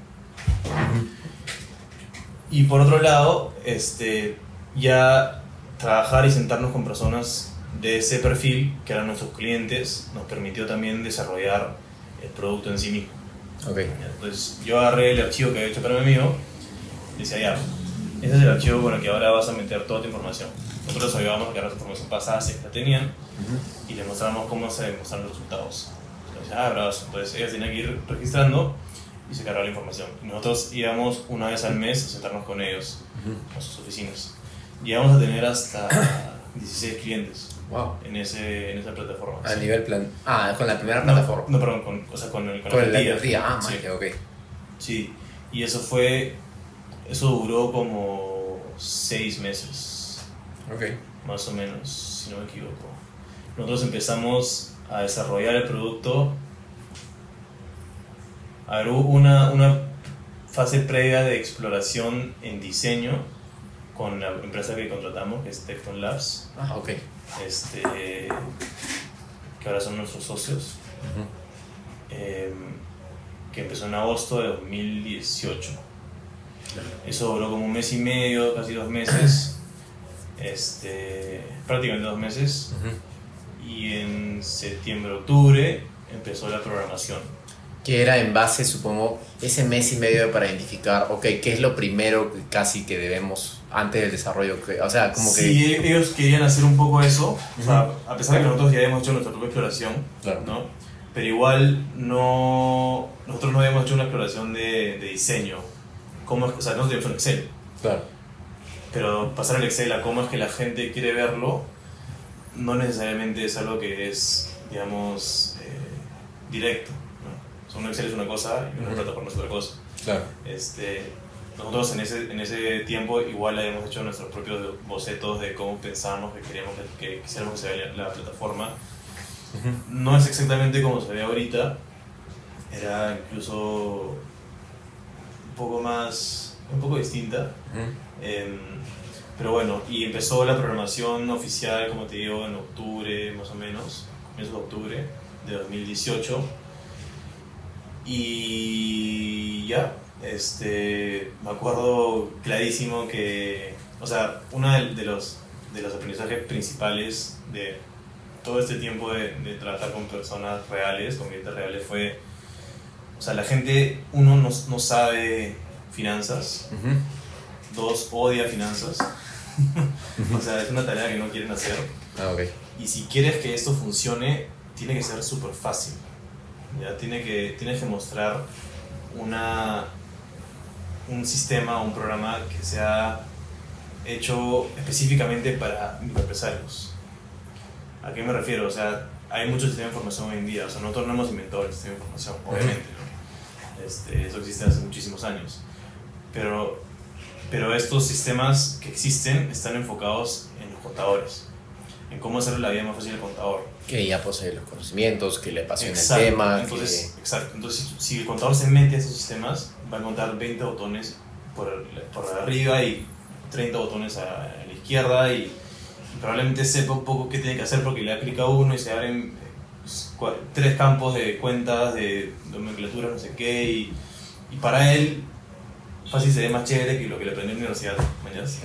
Y por otro lado, este, ya trabajar y sentarnos con personas de ese perfil, que eran nuestros clientes, nos permitió también desarrollar el producto en sí mismo. Okay. Entonces yo agarré el archivo que había hecho para mí mío y decía, ya, ese es el archivo con el que ahora vas a meter toda tu información. Nosotros ayudamos a cargar tu información pasada si la tenían y les mostramos cómo se demuestran los resultados. Entonces, ah, bravo. Entonces ellas tenían que ir registrando y se cargaba la información. Y nosotros íbamos una vez al mes a sentarnos con ellos, a sus oficinas. Llegamos a tener hasta 16 clientes. Wow. En, ese, en esa plataforma. A nivel plan. Ah, con la primera plataforma. No, perdón, con, o sea, con, el, con, con la día. Ah, sí. ok. Sí, y eso fue. Eso duró como 6 meses. Ok. Más o menos, si no me equivoco. Nosotros empezamos a desarrollar el producto. A ver, hubo una, una fase previa de exploración en diseño con la empresa que contratamos, que es Tecton Labs. Ah, ok. Este, que ahora son nuestros socios. Em, que empezó en agosto de 2018. Eso duró como un mes y medio, casi dos meses. Este, prácticamente dos meses. Y en septiembre, octubre empezó la programación que era en base, supongo, ese mes y medio para identificar, ok, ¿qué es lo primero casi que debemos antes del desarrollo? O sea, como que... Sí, ellos querían hacer un poco eso, o sea, a pesar de que nosotros ya hemos hecho nuestra propia exploración, ¿no? Pero igual no... Nosotros no habíamos hecho una exploración de, de diseño, cómo o sea, no teníamos un Excel. Claro. Pero pasar el Excel a cómo es que la gente quiere verlo, no necesariamente es algo que es, digamos, eh, directo. un Excel es una cosa y una plataforma es otra cosa. Claro. Este, nosotros en ese, en ese tiempo igual habíamos hecho nuestros propios bocetos de cómo pensamos que queríamos que, quisiéramos que se vea la, plataforma. No es exactamente como se ve ahorita, era incluso un poco más, un poco distinta. Em, pero bueno, y empezó la programación oficial, como te digo, en octubre más o menos, comienzo de octubre de 2018. Y ya, este, me acuerdo clarísimo que, o sea, uno de, los, de los aprendizajes principales de todo este tiempo de, trabajar con personas reales, con clientes reales, fue, o sea, la gente, uno, no, no sabe finanzas, dos, odia finanzas, o sea, es una tarea que no quieren hacer. Ah, okay. Y si quieres que esto funcione, tiene que ser súper fácil. ¿ya? Tiene que, tienes que mostrar una, un sistema o un programa que sea hecho específicamente para microempresarios. ¿A qué me refiero? O sea, hay muchos sistemas de información hoy en día. O sea, nosotros no hemos inventado el sistema de información, obviamente. ¿no? Este, eso existe hace muchísimos años. Pero, pero estos sistemas que existen están enfocados en los contadores, en cómo hacer la vida más fácil al contador. Que ya posee los conocimientos, que le apasiona el tema. Entonces, Exacto. Entonces, si el contador se mete a esos sistemas, va a encontrar 20 botones por, por arriba y 30 botones a, la izquierda y, probablemente sepa un poco qué tiene que hacer porque le aplica uno y se abren pues, tres campos de cuentas, de nomenclatura, no sé qué, y, y para él fácil se ve más chévere que lo que le aprendió en la universidad.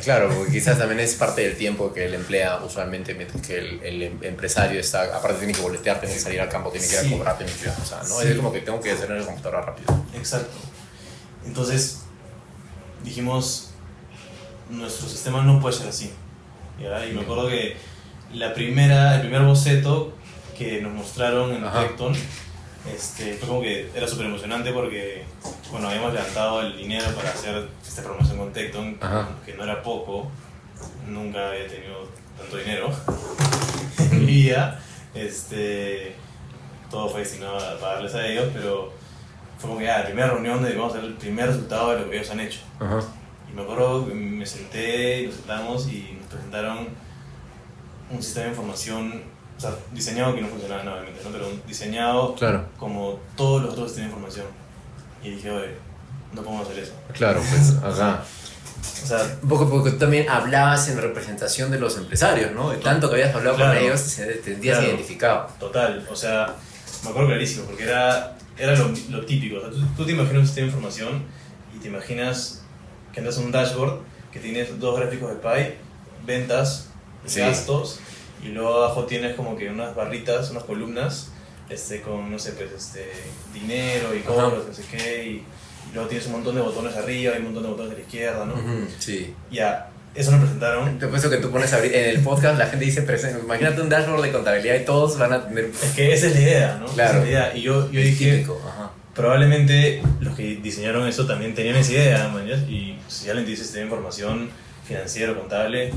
Claro, porque quizás también es parte del tiempo que él emplea usualmente, mientras que el, el em, empresario está, aparte tiene que boletear, tiene que salir al campo, tiene que ir a cobrar, tiene que o sea, ¿no? Es como que tengo que hacer en el computadora rápido. Exacto. Entonces, dijimos, nuestro sistema no puede ser así. Y me acuerdo que la primera, el primer boceto que nos mostraron en Tecton, este, fue como que era súper emocionante porque, bueno, habíamos levantado el dinero para hacer esta promoción con Tecton, que no era poco, nunca había tenido tanto dinero en mi vida, este, todo fue destinado a pagarles a ellos, pero fue como que ah, la primera reunión de vamos a ver el primer resultado de lo que ellos han hecho. Y me acuerdo que me senté, nos sentamos y nos presentaron un sistema de información o sea, diseñado que no funcionaba nada, ¿no? pero diseñado como todos los otros tienen información. Y dije, oye, no podemos hacer eso. Claro, pues, ajá. O sea, un poco porque tú también hablabas en representación de los empresarios, ¿no? De tanto que habías hablado con ellos, te sentías identificado. Total, o sea, me acuerdo clarísimo, porque era, era lo, lo típico. O sea, tú, tú, te imaginas un sistema de información y te imaginas que andas en un dashboard que tienes dos gráficos de pie, ventas, gastos y luego abajo tienes como que unas barritas, unas columnas, este, con, no sé, pues, este, dinero y cobros, no sé qué, y, luego tienes un montón de botones arriba y un montón de botones a la izquierda, ¿no? sí. Ya, eso nos presentaron. Te puesto que tú pones en el podcast, la gente dice, imagínate un dashboard de contabilidad y todos van a tener... Es que esa es la idea, ¿no? Claro. Esa es la idea. Y yo, yo dije, probablemente los que diseñaron eso también tenían esa idea, man, y si alguien te dice tiene información financiera o contable,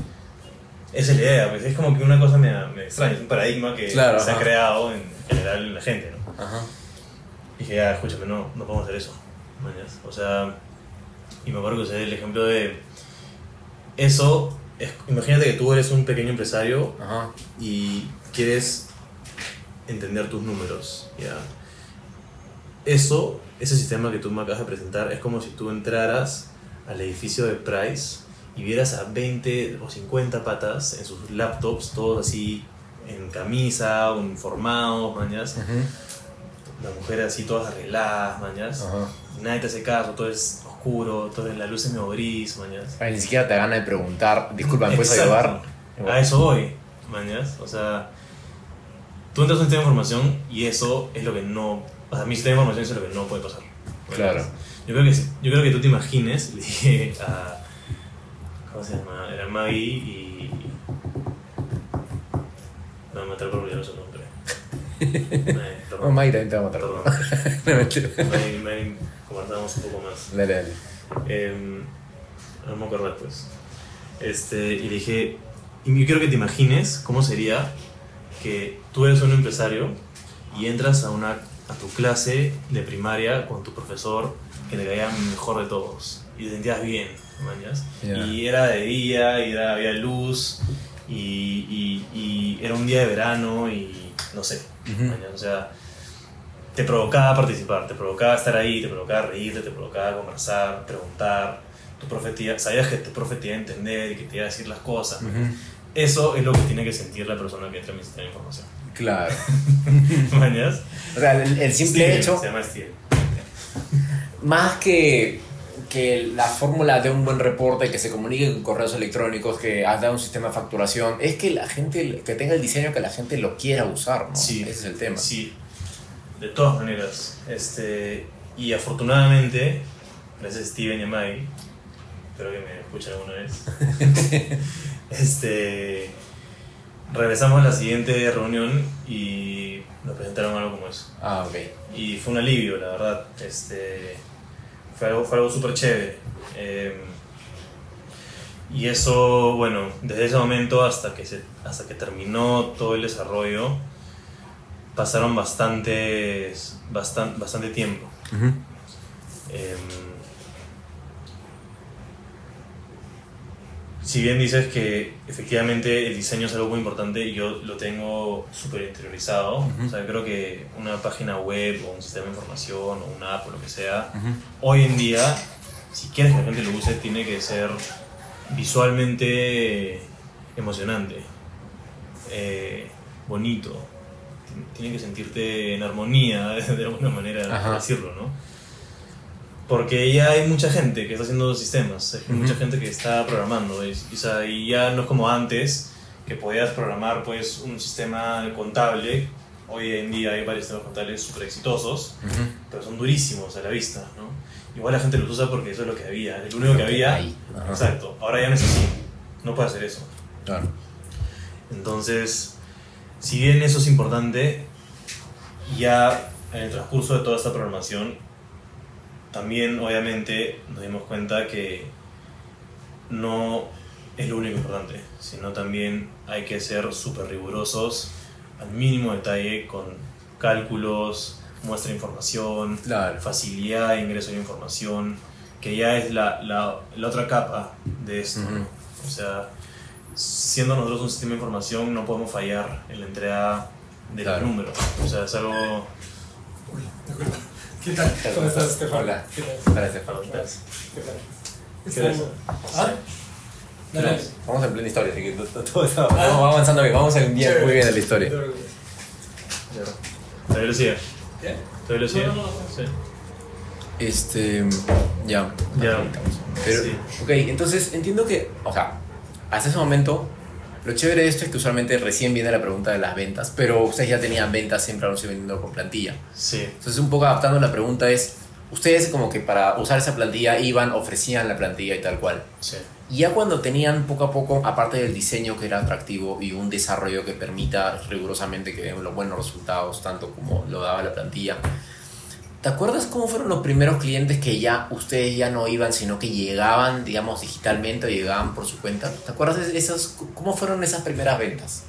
esa es la idea, pues es como que una cosa me, me extraña, es un paradigma que se ha creado en general en la gente, ¿no? Ajá. Y dije, ah, escúchame, no, no podemos hacer eso. O sea, y me acuerdo que usé el ejemplo de eso, imagínate que tú eres un pequeño empresario y quieres entender tus números, ¿ya? Eso, ese sistema que tú me acabas de presentar, es como si tú entraras al edificio de Price y vieras a 20 o 50 patas en sus laptops, todos así en camisa, uniformados, mañas. Las mujeres así todas arregladas, mañas. Nadie te hace caso, todo es oscuro, todo la luz es gris, mañas. ni siquiera te gana de preguntar, disculpa, ¿me puedes ayudar? A eso voy, mañas. O sea, tú entras en un sistema de información y eso es lo que no. O sea, mi sistema de información es lo que no puede pasar. Claro. Yo creo que, yo creo que tú te imagines, le dije a ¿Cómo se llama? Era Maggie y. No, me matar por olvidar su nombre. no, Maggie también te va a matar. Perdón. Maggie, Maggie, conversamos un poco más. Dale, dale. Eh, no me acuerdo después. Este, y dije, y yo quiero que te imagines cómo sería que tú eres un empresario y entras a una a tu clase de primaria con tu profesor que te caía mejor de todos y te sentías bien, Y era de día, y era, había luz, y, y, era un día de verano, y no sé, o sea, te provocaba participar, te provocaba estar ahí, te provocaba reírte, te provocaba conversar, preguntar. Tu profe sabías que tu profe te iba a entender y que te iba a decir las cosas. Eso es lo que tiene que sentir la persona que entra en mi sistema de información. Claro. ¿Mañas? O sea, el, simple hecho. Se llama Steve. Más que, que la fórmula de un buen reporte, que se comunique con correos electrónicos, que haga un sistema de facturación, es que la gente, que tenga el diseño que la gente lo quiera usar, ¿no? Sí. Ese es el tema. Sí, de todas maneras. Este, y afortunadamente, gracias a Steven y a Mai, espero que me escuchen alguna vez, este, regresamos a la siguiente reunión y nos presentaron algo como eso. Ah, ok. Y fue un alivio, la verdad. Este, fue algo, fue algo súper chévere. Em, y eso, bueno, desde ese momento hasta que, se, hasta que terminó todo el desarrollo, pasaron bastantes, bastante, bastante tiempo. Em, si bien dices que efectivamente el diseño es algo muy importante yo lo tengo súper interiorizado, o sea, creo que una página web o un sistema de información o una app o lo que sea, hoy en día, si quieres que la gente lo use, tiene que ser visualmente emocionante, eh, bonito, tiene que sentirte en armonía, de alguna manera, decirlo, ¿no? Porque ya hay mucha gente que está haciendo sistemas, hay mucha gente que está programando, y, y, ya no es como antes, que podías programar pues un sistema contable, hoy en día hay varios sistemas contables súper exitosos, pero son durísimos a la vista, ¿no? Igual la gente los usa porque eso es lo que había, es lo único que había, exacto, ahora ya no es así, no puede hacer eso. Claro. Entonces, si bien eso es importante, ya en el transcurso de toda esta programación, también obviamente nos dimos cuenta que no es lo único importante, sino también hay que ser súper rigurosos al mínimo detalle con cálculos, muestra de información, facilidad de ingreso de información, que ya es la, la, la otra capa de esto. O sea, siendo nosotros un sistema de información, no podemos fallar en la entrega de los números. O sea, es algo. ¿Qué tal? ¿Cómo estás, Estefan? Hola. ¿Qué tal? Hola, Estefan. ¿Qué tal? ¿Qué tal? ¿Ah? Dale. Vamos en plena historia, así que todo está. Ah. Vamos avanzando bien, vamos en bien, muy bien en la historia. ¿Todavía lo sigue? ¿Qué? ¿Todavía lo sigue? Sí. Este. Ya. Ya. Pero, Sí. Ok, entonces entiendo que. O sea, hasta ese momento, lo chévere de esto es que usualmente recién viene la pregunta de las ventas, pero ustedes ya tenían ventas siempre aún vendiendo con plantilla. Sí. Entonces, un poco adaptando la pregunta es, ustedes como que para usar esa plantilla iban, ofrecían la plantilla y tal cual. Sí. Y ya cuando tenían poco a poco, aparte del diseño que era atractivo y un desarrollo que permita rigurosamente que den los buenos resultados, tanto como lo daba la plantilla, ¿Te acuerdas cómo fueron los primeros clientes que ya ustedes ya no iban, sino que llegaban, digamos, digitalmente o llegaban por su cuenta? ¿Te acuerdas de esas, cómo fueron esas primeras ventas?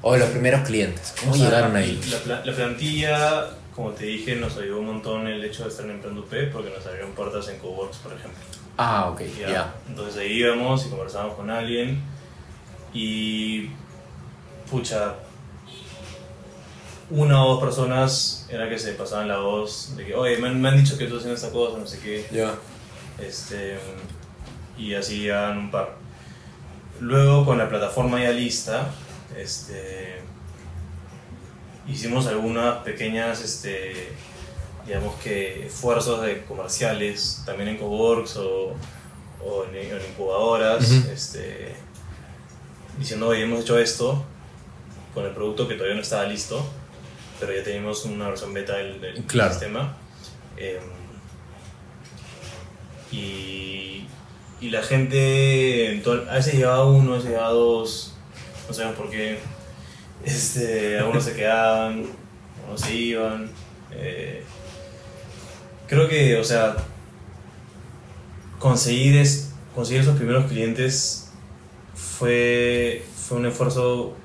O de los primeros clientes, ¿cómo llegaron ahí? La, la, plantilla, como te dije, nos ayudó un montón el hecho de estar en Emprendo P porque nos abrieron puertas en Coworks, por ejemplo. Ah, ok, ya. Entonces ahí íbamos y conversábamos con alguien y, pucha, una o dos personas era que se pasaban la voz de que, oye, me han, me han dicho que tú haciendo esta cosa, no sé qué. Ya. Este, y así iban un par. Luego, con la plataforma ya lista, este, hicimos algunas pequeñas, este, digamos que, esfuerzos de comerciales, también en Coworks o, o en, en, incubadoras, este, diciendo, oye, hemos hecho esto con el producto que todavía no estaba listo pero ya tenemos una versión beta del, del claro. sistema. Eh, y, y, la gente, a veces llegaba uno, a veces llegaba dos, no sabemos por qué. Este, algunos se quedaban, algunos se iban. Eh, creo que, o sea, conseguir, es, conseguir esos primeros clientes fue, fue un esfuerzo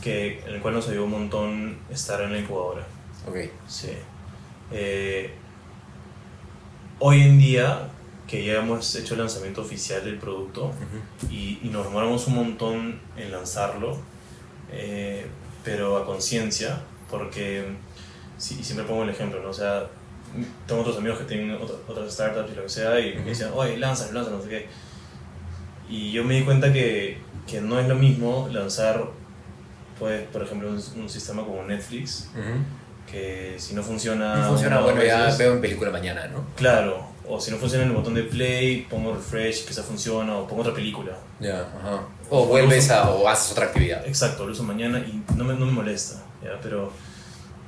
que, en el cual nos ayudó un montón estar en la incubadora. Ok. Sí. Eh, hoy en día, que ya hemos hecho el lanzamiento oficial del producto y, y, nos demoramos un montón en lanzarlo, eh, pero a conciencia, porque si, siempre pongo el ejemplo, ¿no? O sea, tengo otros amigos que tienen otras startups y lo que sea, y me decían, oye, lánzalo, lánzalo, no sé qué. Y yo me di cuenta que, que no es lo mismo lanzar, pues, por ejemplo, un, sistema como Netflix, que si no funciona... No funciona, bueno, ya veo en película mañana, ¿no? Claro, o si no funciona en el botón de play, pongo refresh, que esa funciona, o pongo otra película. Ya, ajá. O, vuelves a, o haces otra actividad. Exacto, lo uso mañana y no me, no me molesta, ¿ya? Pero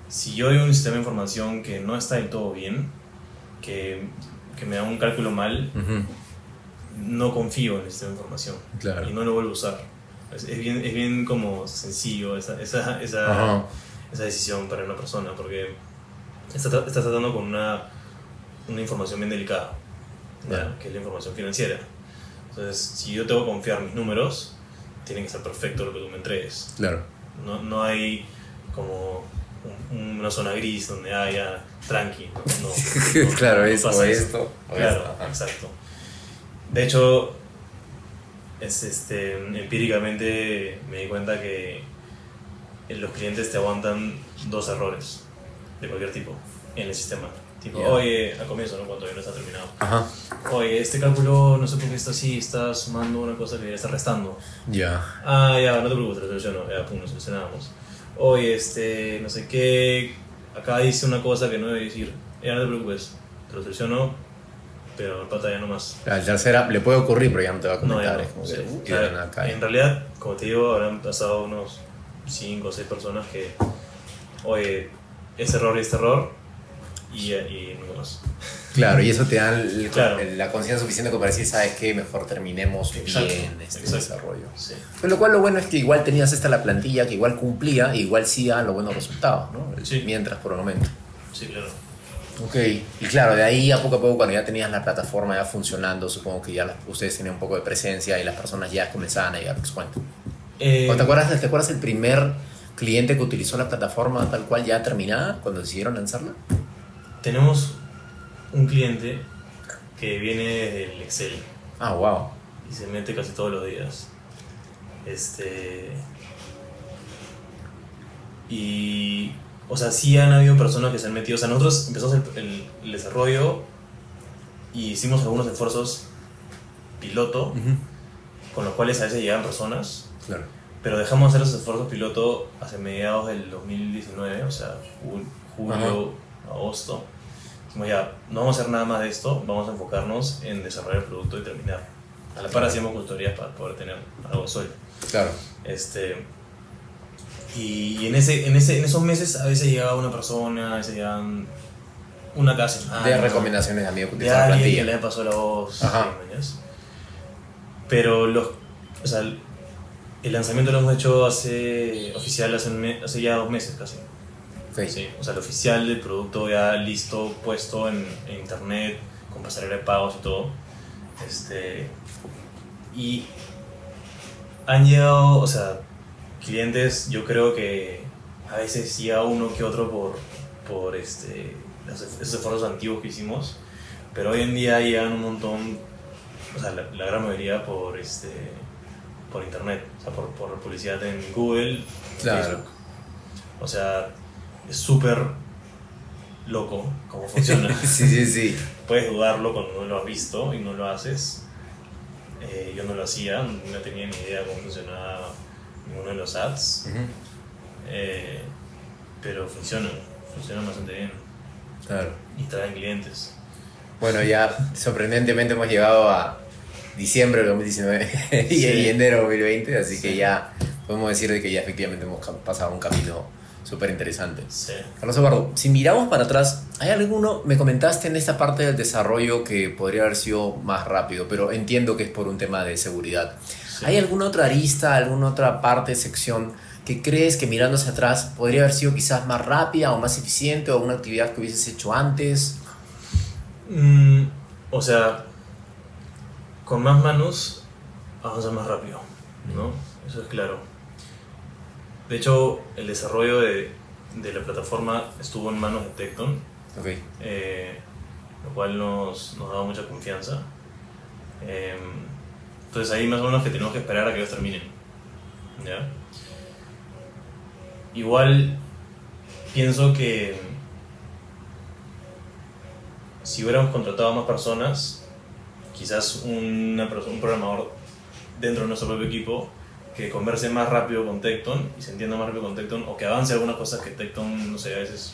si yo veo un sistema de información que no está del todo bien, que, que me da un cálculo mal, no confío en el sistema de información claro. y no lo vuelvo a usar. Es, bien, es bien como sencillo esa, esa, esa, esa, decisión para una persona porque estás está tratando con una, una información bien delicada, que es la información financiera. Entonces, si yo tengo que confiar mis números, tiene que ser perfecto lo que tú me entregues. Claro. No, no hay como una zona gris donde haya tranqui. claro, eso, esto. Claro, exacto. De hecho, es este, empíricamente me di cuenta que los clientes te aguantan dos errores de cualquier tipo en el sistema. Tipo, oye, al comienzo, ¿no? Cuando todavía no está terminado. Ajá. Oye, este cálculo no sé por qué está así, está sumando una cosa que ya está restando. Ya. Ah, ya, no te preocupes, lo soluciono. Ya, pum, lo solucionamos oye, este, no sé qué, acá dice una cosa que no debe decir, ya no te preocupes, te lo soluciono, pero el pata ya no más. La tercera le puede ocurrir, pero ya no te va a comentar. en realidad, como te digo, habrán pasado unos 5 o 6 personas que, oye, ese error y este error, y, y nunca más. Claro, y eso te da la conciencia suficiente como para decir, ¿sabes qué? Mejor terminemos bien este desarrollo. Pero lo cual lo bueno es que igual tenías esta la plantilla que igual cumplía, igual sí daban los buenos resultados, ¿no? Mientras, por el momento. Sí, claro. Ok, y claro, de ahí a poco a poco, cuando ya tenías la plataforma ya funcionando, supongo que ya ustedes tenían un poco de presencia y las personas ya comenzaban a llegar a cuento. Eh, ¿Te, acuerdas, ¿Te acuerdas el primer cliente que utilizó la plataforma tal cual ya terminada cuando decidieron lanzarla? Tenemos un cliente que viene del Excel. Ah, wow. Y se mete casi todos los días. Este. Y. O sea, sí han habido personas que se han metido. O sea, nosotros empezamos el, desarrollo y hicimos algunos esfuerzos piloto, con los cuales a veces llegaban personas. Claro. Pero dejamos de hacer esos esfuerzos piloto hace mediados del 2019, o sea, julio, agosto como ya, no vamos a hacer nada más de esto, vamos a enfocarnos en desarrollar el producto y terminar. A la par hacíamos consultorías para poder tener algo sólido. Claro. Este, y, en, ese, en, ese, en esos meses a veces llegaba una persona, a veces llegaban una casa. de recomendaciones de amigos de alguien que le pasó la voz. Ajá. Pero los, o sea, el lanzamiento lo hemos hecho hace oficial hace, hace ya dos meses casi. Sí, o sea, el oficial del producto ya listo, puesto en, internet, con pasarela de pagos y todo. Este, y han llegado, o sea, clientes, yo creo que a veces llega uno que otro por, por este, esos esfuerzos antiguos que hicimos, pero hoy en día llegan un montón, o sea, la, gran mayoría por, este, por internet, o sea, por, por publicidad en Google, claro. Facebook. O sea, es súper loco cómo funciona. sí, sí, sí. Puedes dudarlo cuando no lo has visto y no lo haces. Eh, yo no lo hacía, no tenía ni idea cómo funcionaba ninguno de los ads. Eh, pero funcionan, funcionan bastante bien. Claro. Y traen clientes. Bueno, ya sorprendentemente hemos llegado a diciembre de 2019 y enero de 2020, así que ya podemos decir de que ya efectivamente hemos pasado un camino súper interesante. Sí. Carlos Eduardo, si miramos para atrás, ¿hay alguno, me comentaste en esta parte del desarrollo que podría haber sido más rápido, pero entiendo que es por un tema de seguridad. ¿Hay alguna otra arista, alguna otra parte, sección que crees que mirando hacia atrás podría haber sido quizás más rápida o más eficiente o una actividad que hubieses hecho antes? Mm, o sea, con más manos avanzar más rápido, ¿no? Eso es claro. De hecho, el desarrollo de, de la plataforma estuvo en manos de Tecton, okay. eh, lo cual nos, nos daba mucha confianza. Eh, entonces ahí más o menos que tenemos que esperar a que ellos terminen. ¿ya? Igual pienso que si hubiéramos contratado a más personas, quizás una, un programador dentro de nuestro propio equipo que converse más rápido con Tecton y se entienda más rápido con Tecton o que avance algunas cosas que Tecton, no sé, a veces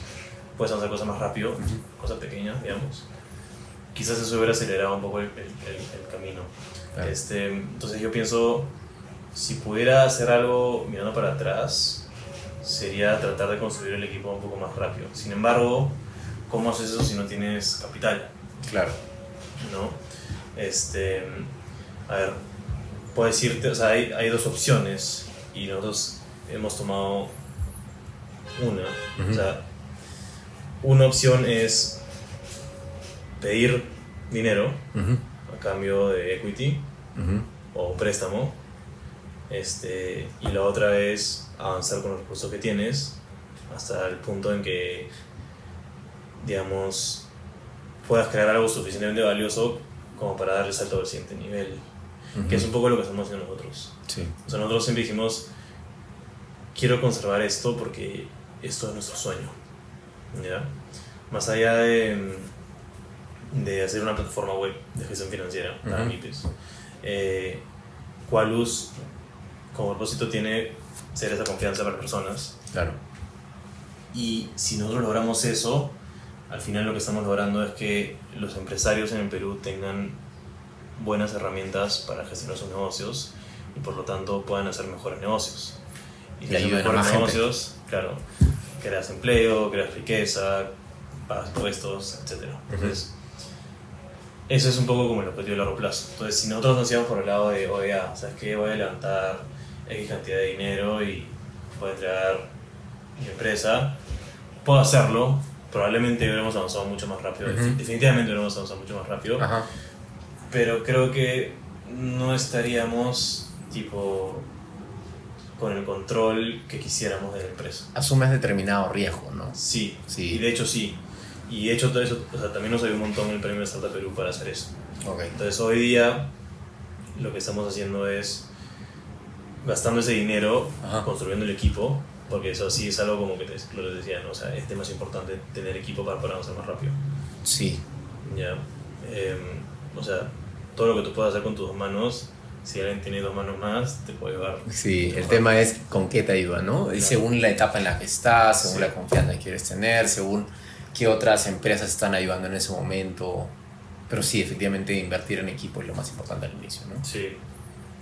puedes avanzar cosas más rápido, cosas pequeñas, digamos. Quizás eso hubiera acelerado un poco el, el, camino. Este, entonces yo pienso, si pudiera hacer algo mirando para atrás, sería tratar de construir el equipo un poco más rápido. Sin embargo, ¿cómo haces eso si no tienes capital? Claro. ¿No? Este, a ver, puedo decirte, o sea, hay, hay dos opciones y nosotros hemos tomado una. O sea, una opción es pedir dinero a cambio de equity o préstamo. Este, y la otra es avanzar con los recursos que tienes hasta el punto en que, digamos, puedas crear algo suficientemente valioso como para dar el salto al siguiente nivel. Que es un poco lo que estamos haciendo nosotros. Sí. O sea, nosotros siempre dijimos, quiero conservar esto porque esto es nuestro sueño. ¿Ya? Más allá de, de hacer una plataforma web de gestión financiera para MIPES, eh, Qualus como propósito tiene ser esa confianza para personas. Claro. Y si nosotros logramos eso, al final lo que estamos logrando es que los empresarios en el Perú tengan buenas herramientas para gestionar sus negocios y por lo tanto puedan hacer mejores negocios. Y si hacen mejores negocios, claro, creas empleo, creas riqueza, pagas impuestos, etc. Entonces, eso es un poco como el objetivo de largo plazo. Entonces, si nosotros nos íbamos por el lado de, oye, ¿sabes qué? Voy a levantar X cantidad de dinero y voy a entregar mi empresa, puedo hacerlo. Probablemente hubiéramos avanzado mucho más rápido. Definitivamente hubiéramos avanzado mucho más rápido. Pero creo que no estaríamos, tipo, con el control que quisiéramos de la empresa. Asumes determinado riesgo, ¿no? Sí, sí. Y de hecho sí. Y hecho todo eso, o sea, también nos ayudó un montón el premio de Startup Perú para hacer eso. Okay. Entonces hoy día lo que estamos haciendo es gastando ese dinero, construyendo el equipo, porque eso sí es algo como que te, lo decía, ¿no? o sea, es más importante tener equipo para poder avanzar más rápido. Sí. Ya. Em, o sea, todo lo que tú puedas hacer con tus dos manos si alguien tiene dos manos más, te puede ayudar. Sí, el tema es con qué te ayuda, ¿no? Y según la etapa en la que estás, según la confianza que quieres tener, según qué otras empresas están ayudando en ese momento. Pero sí, efectivamente, invertir en equipo es lo más importante al inicio, ¿no? Sí.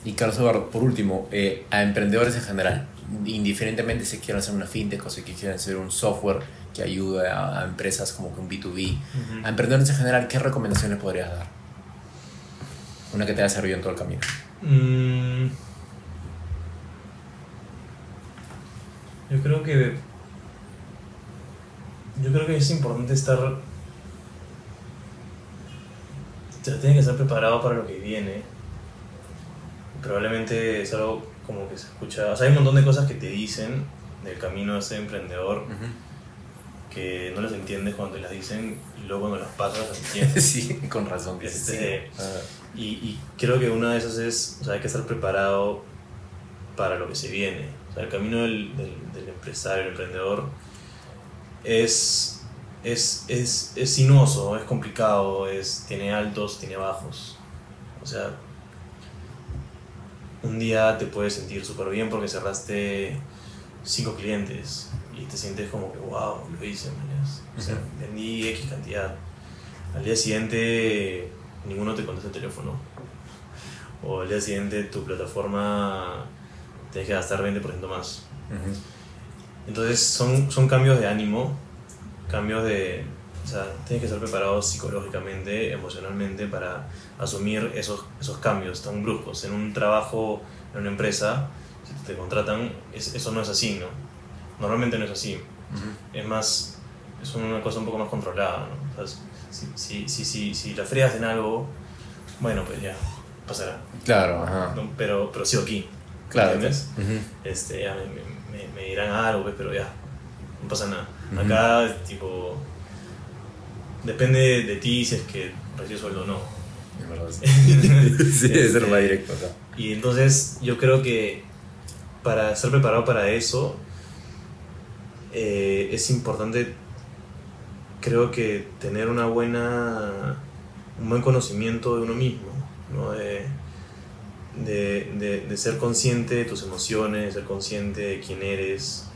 Y Carlos Eduardo, por último, eh, a emprendedores en general, indiferentemente si quieren hacer una fintech o si quieren hacer un software que ayude a, empresas como que un B2B, a emprendedores en general, ¿qué recomendaciones podrías dar? Una que te haya servido en todo el camino. Mm. yo creo que. Yo creo que es importante estar. Tienes que estar preparado para lo que viene. Probablemente es algo como que se escucha. O sea, hay un montón de cosas que te dicen del camino de ser emprendedor que no las entiendes cuando te las dicen y luego cuando las pasas las entiendes. sí, con razón. Este, y, y, creo que una de esas es, o sea, hay que estar preparado para lo que se viene. O sea, el camino del, del, empresario, el emprendedor, es, es, es, es sinuoso, es complicado, es, tiene altos, tiene bajos. O sea, un día te puedes sentir súper bien porque cerraste cinco clientes y te sientes como que, wow, lo hice, O sea, vendí X cantidad. Al día siguiente, ninguno te contesta el teléfono. O al día siguiente, tu plataforma tienes que gastar 20% más. Entonces, son, son cambios de ánimo, cambios de. O sea, tienes que estar preparado psicológicamente, emocionalmente para asumir esos, esos cambios tan bruscos. En un trabajo, en una empresa, si te contratan, eso no es así, ¿no? Normalmente no es así. Es más, es una cosa un poco más controlada, ¿no? si, si, si, si, la frías en algo, bueno, pues ya, pasará. Claro, ajá. pero, pero sigo aquí. Claro. ¿Entiendes? este, ya me, me, me, dirán algo, pues, pero ya, no pasa nada. Acá, tipo, depende de ti si es que recibes sueldo o no. sí, es ser más directo acá. Y entonces yo creo que para ser preparado para eso eh, es importante, creo que tener una buena, un buen conocimiento de uno mismo, ¿no? De, de, de, ser consciente de tus emociones, de ser consciente de quién eres,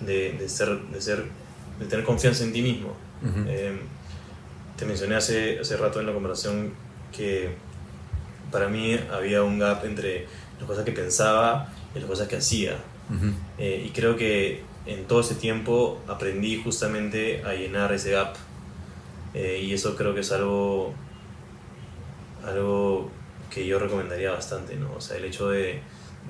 de, ser, de, ser, de tener confianza en ti mismo. Eh, te mencioné hace, hace rato en la conversación que para mí había un gap entre las cosas que pensaba y las cosas que hacía. Eh, y creo que en todo ese tiempo aprendí justamente a llenar ese gap. Eh, y eso creo que es algo, algo que yo recomendaría bastante, ¿no? O sea, el hecho de,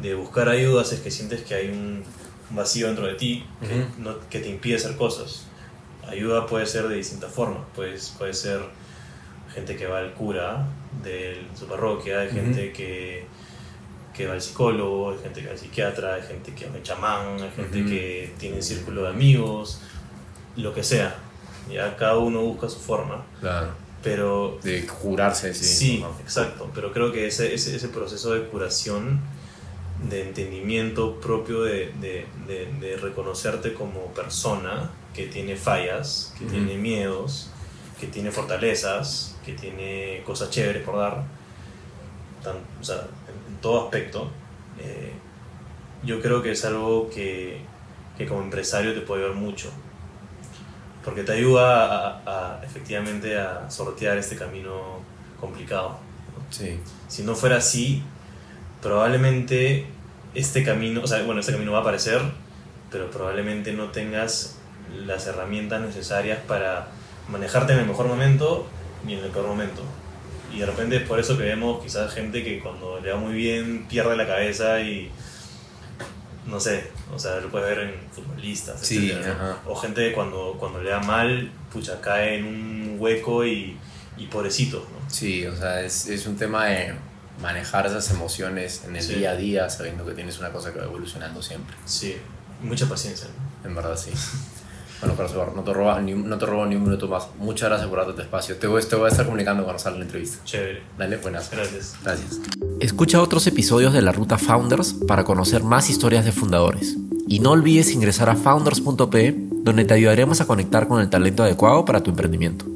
de buscar ayudas es que sientes que hay un vacío dentro de ti que, no, que te impide hacer cosas. Ayuda puede ser de distintas formas, pues, puede ser gente que va al cura de su parroquia, hay gente que, que, va al psicólogo, hay gente que va al psiquiatra, hay gente que va al chamán, hay gente que tiene un círculo de amigos, lo que sea. Ya cada uno busca su forma. Claro. Pero, de curarse, sí. Sí, exacto. Pero creo que ese, ese, ese proceso de curación de entendimiento propio de, de, de, reconocerte como persona que tiene fallas, que tiene miedos, que tiene fortalezas, que tiene cosas chéveres por dar, o sea, en, todo aspecto, eh, yo creo que es algo que, que, como empresario te puede ayudar mucho, porque te ayuda a, efectivamente a sortear este camino complicado. Sí. Si no fuera así, probablemente este camino, o sea, bueno, este camino va a aparecer, pero probablemente no tengas las herramientas necesarias para manejarte en el mejor momento ni en el peor momento. Y de repente es por eso que vemos quizás gente que cuando le va muy bien pierde la cabeza y no sé, o sea, lo puedes ver en futbolistas, sí, o gente que cuando, cuando le da mal, pucha, cae en un hueco y, y pobrecito, ¿no? Sí, o sea, es, es un tema de manejar esas emociones en el día a día, sabiendo que tienes una cosa que va evolucionando siempre. Sí, mucha paciencia. En verdad, sí. Bueno, Carlos no te, robas ni, no te robo ni un minuto más. Muchas gracias por darte tu espacio. Te voy, te voy a estar comunicando cuando salga la entrevista. Chévere. Dale, buenas. Gracias. Gracias. Escucha otros episodios de la Ruta Founders para conocer más historias de fundadores. Y no olvides ingresar a founders.p, donde te ayudaremos a conectar con el talento adecuado para tu emprendimiento.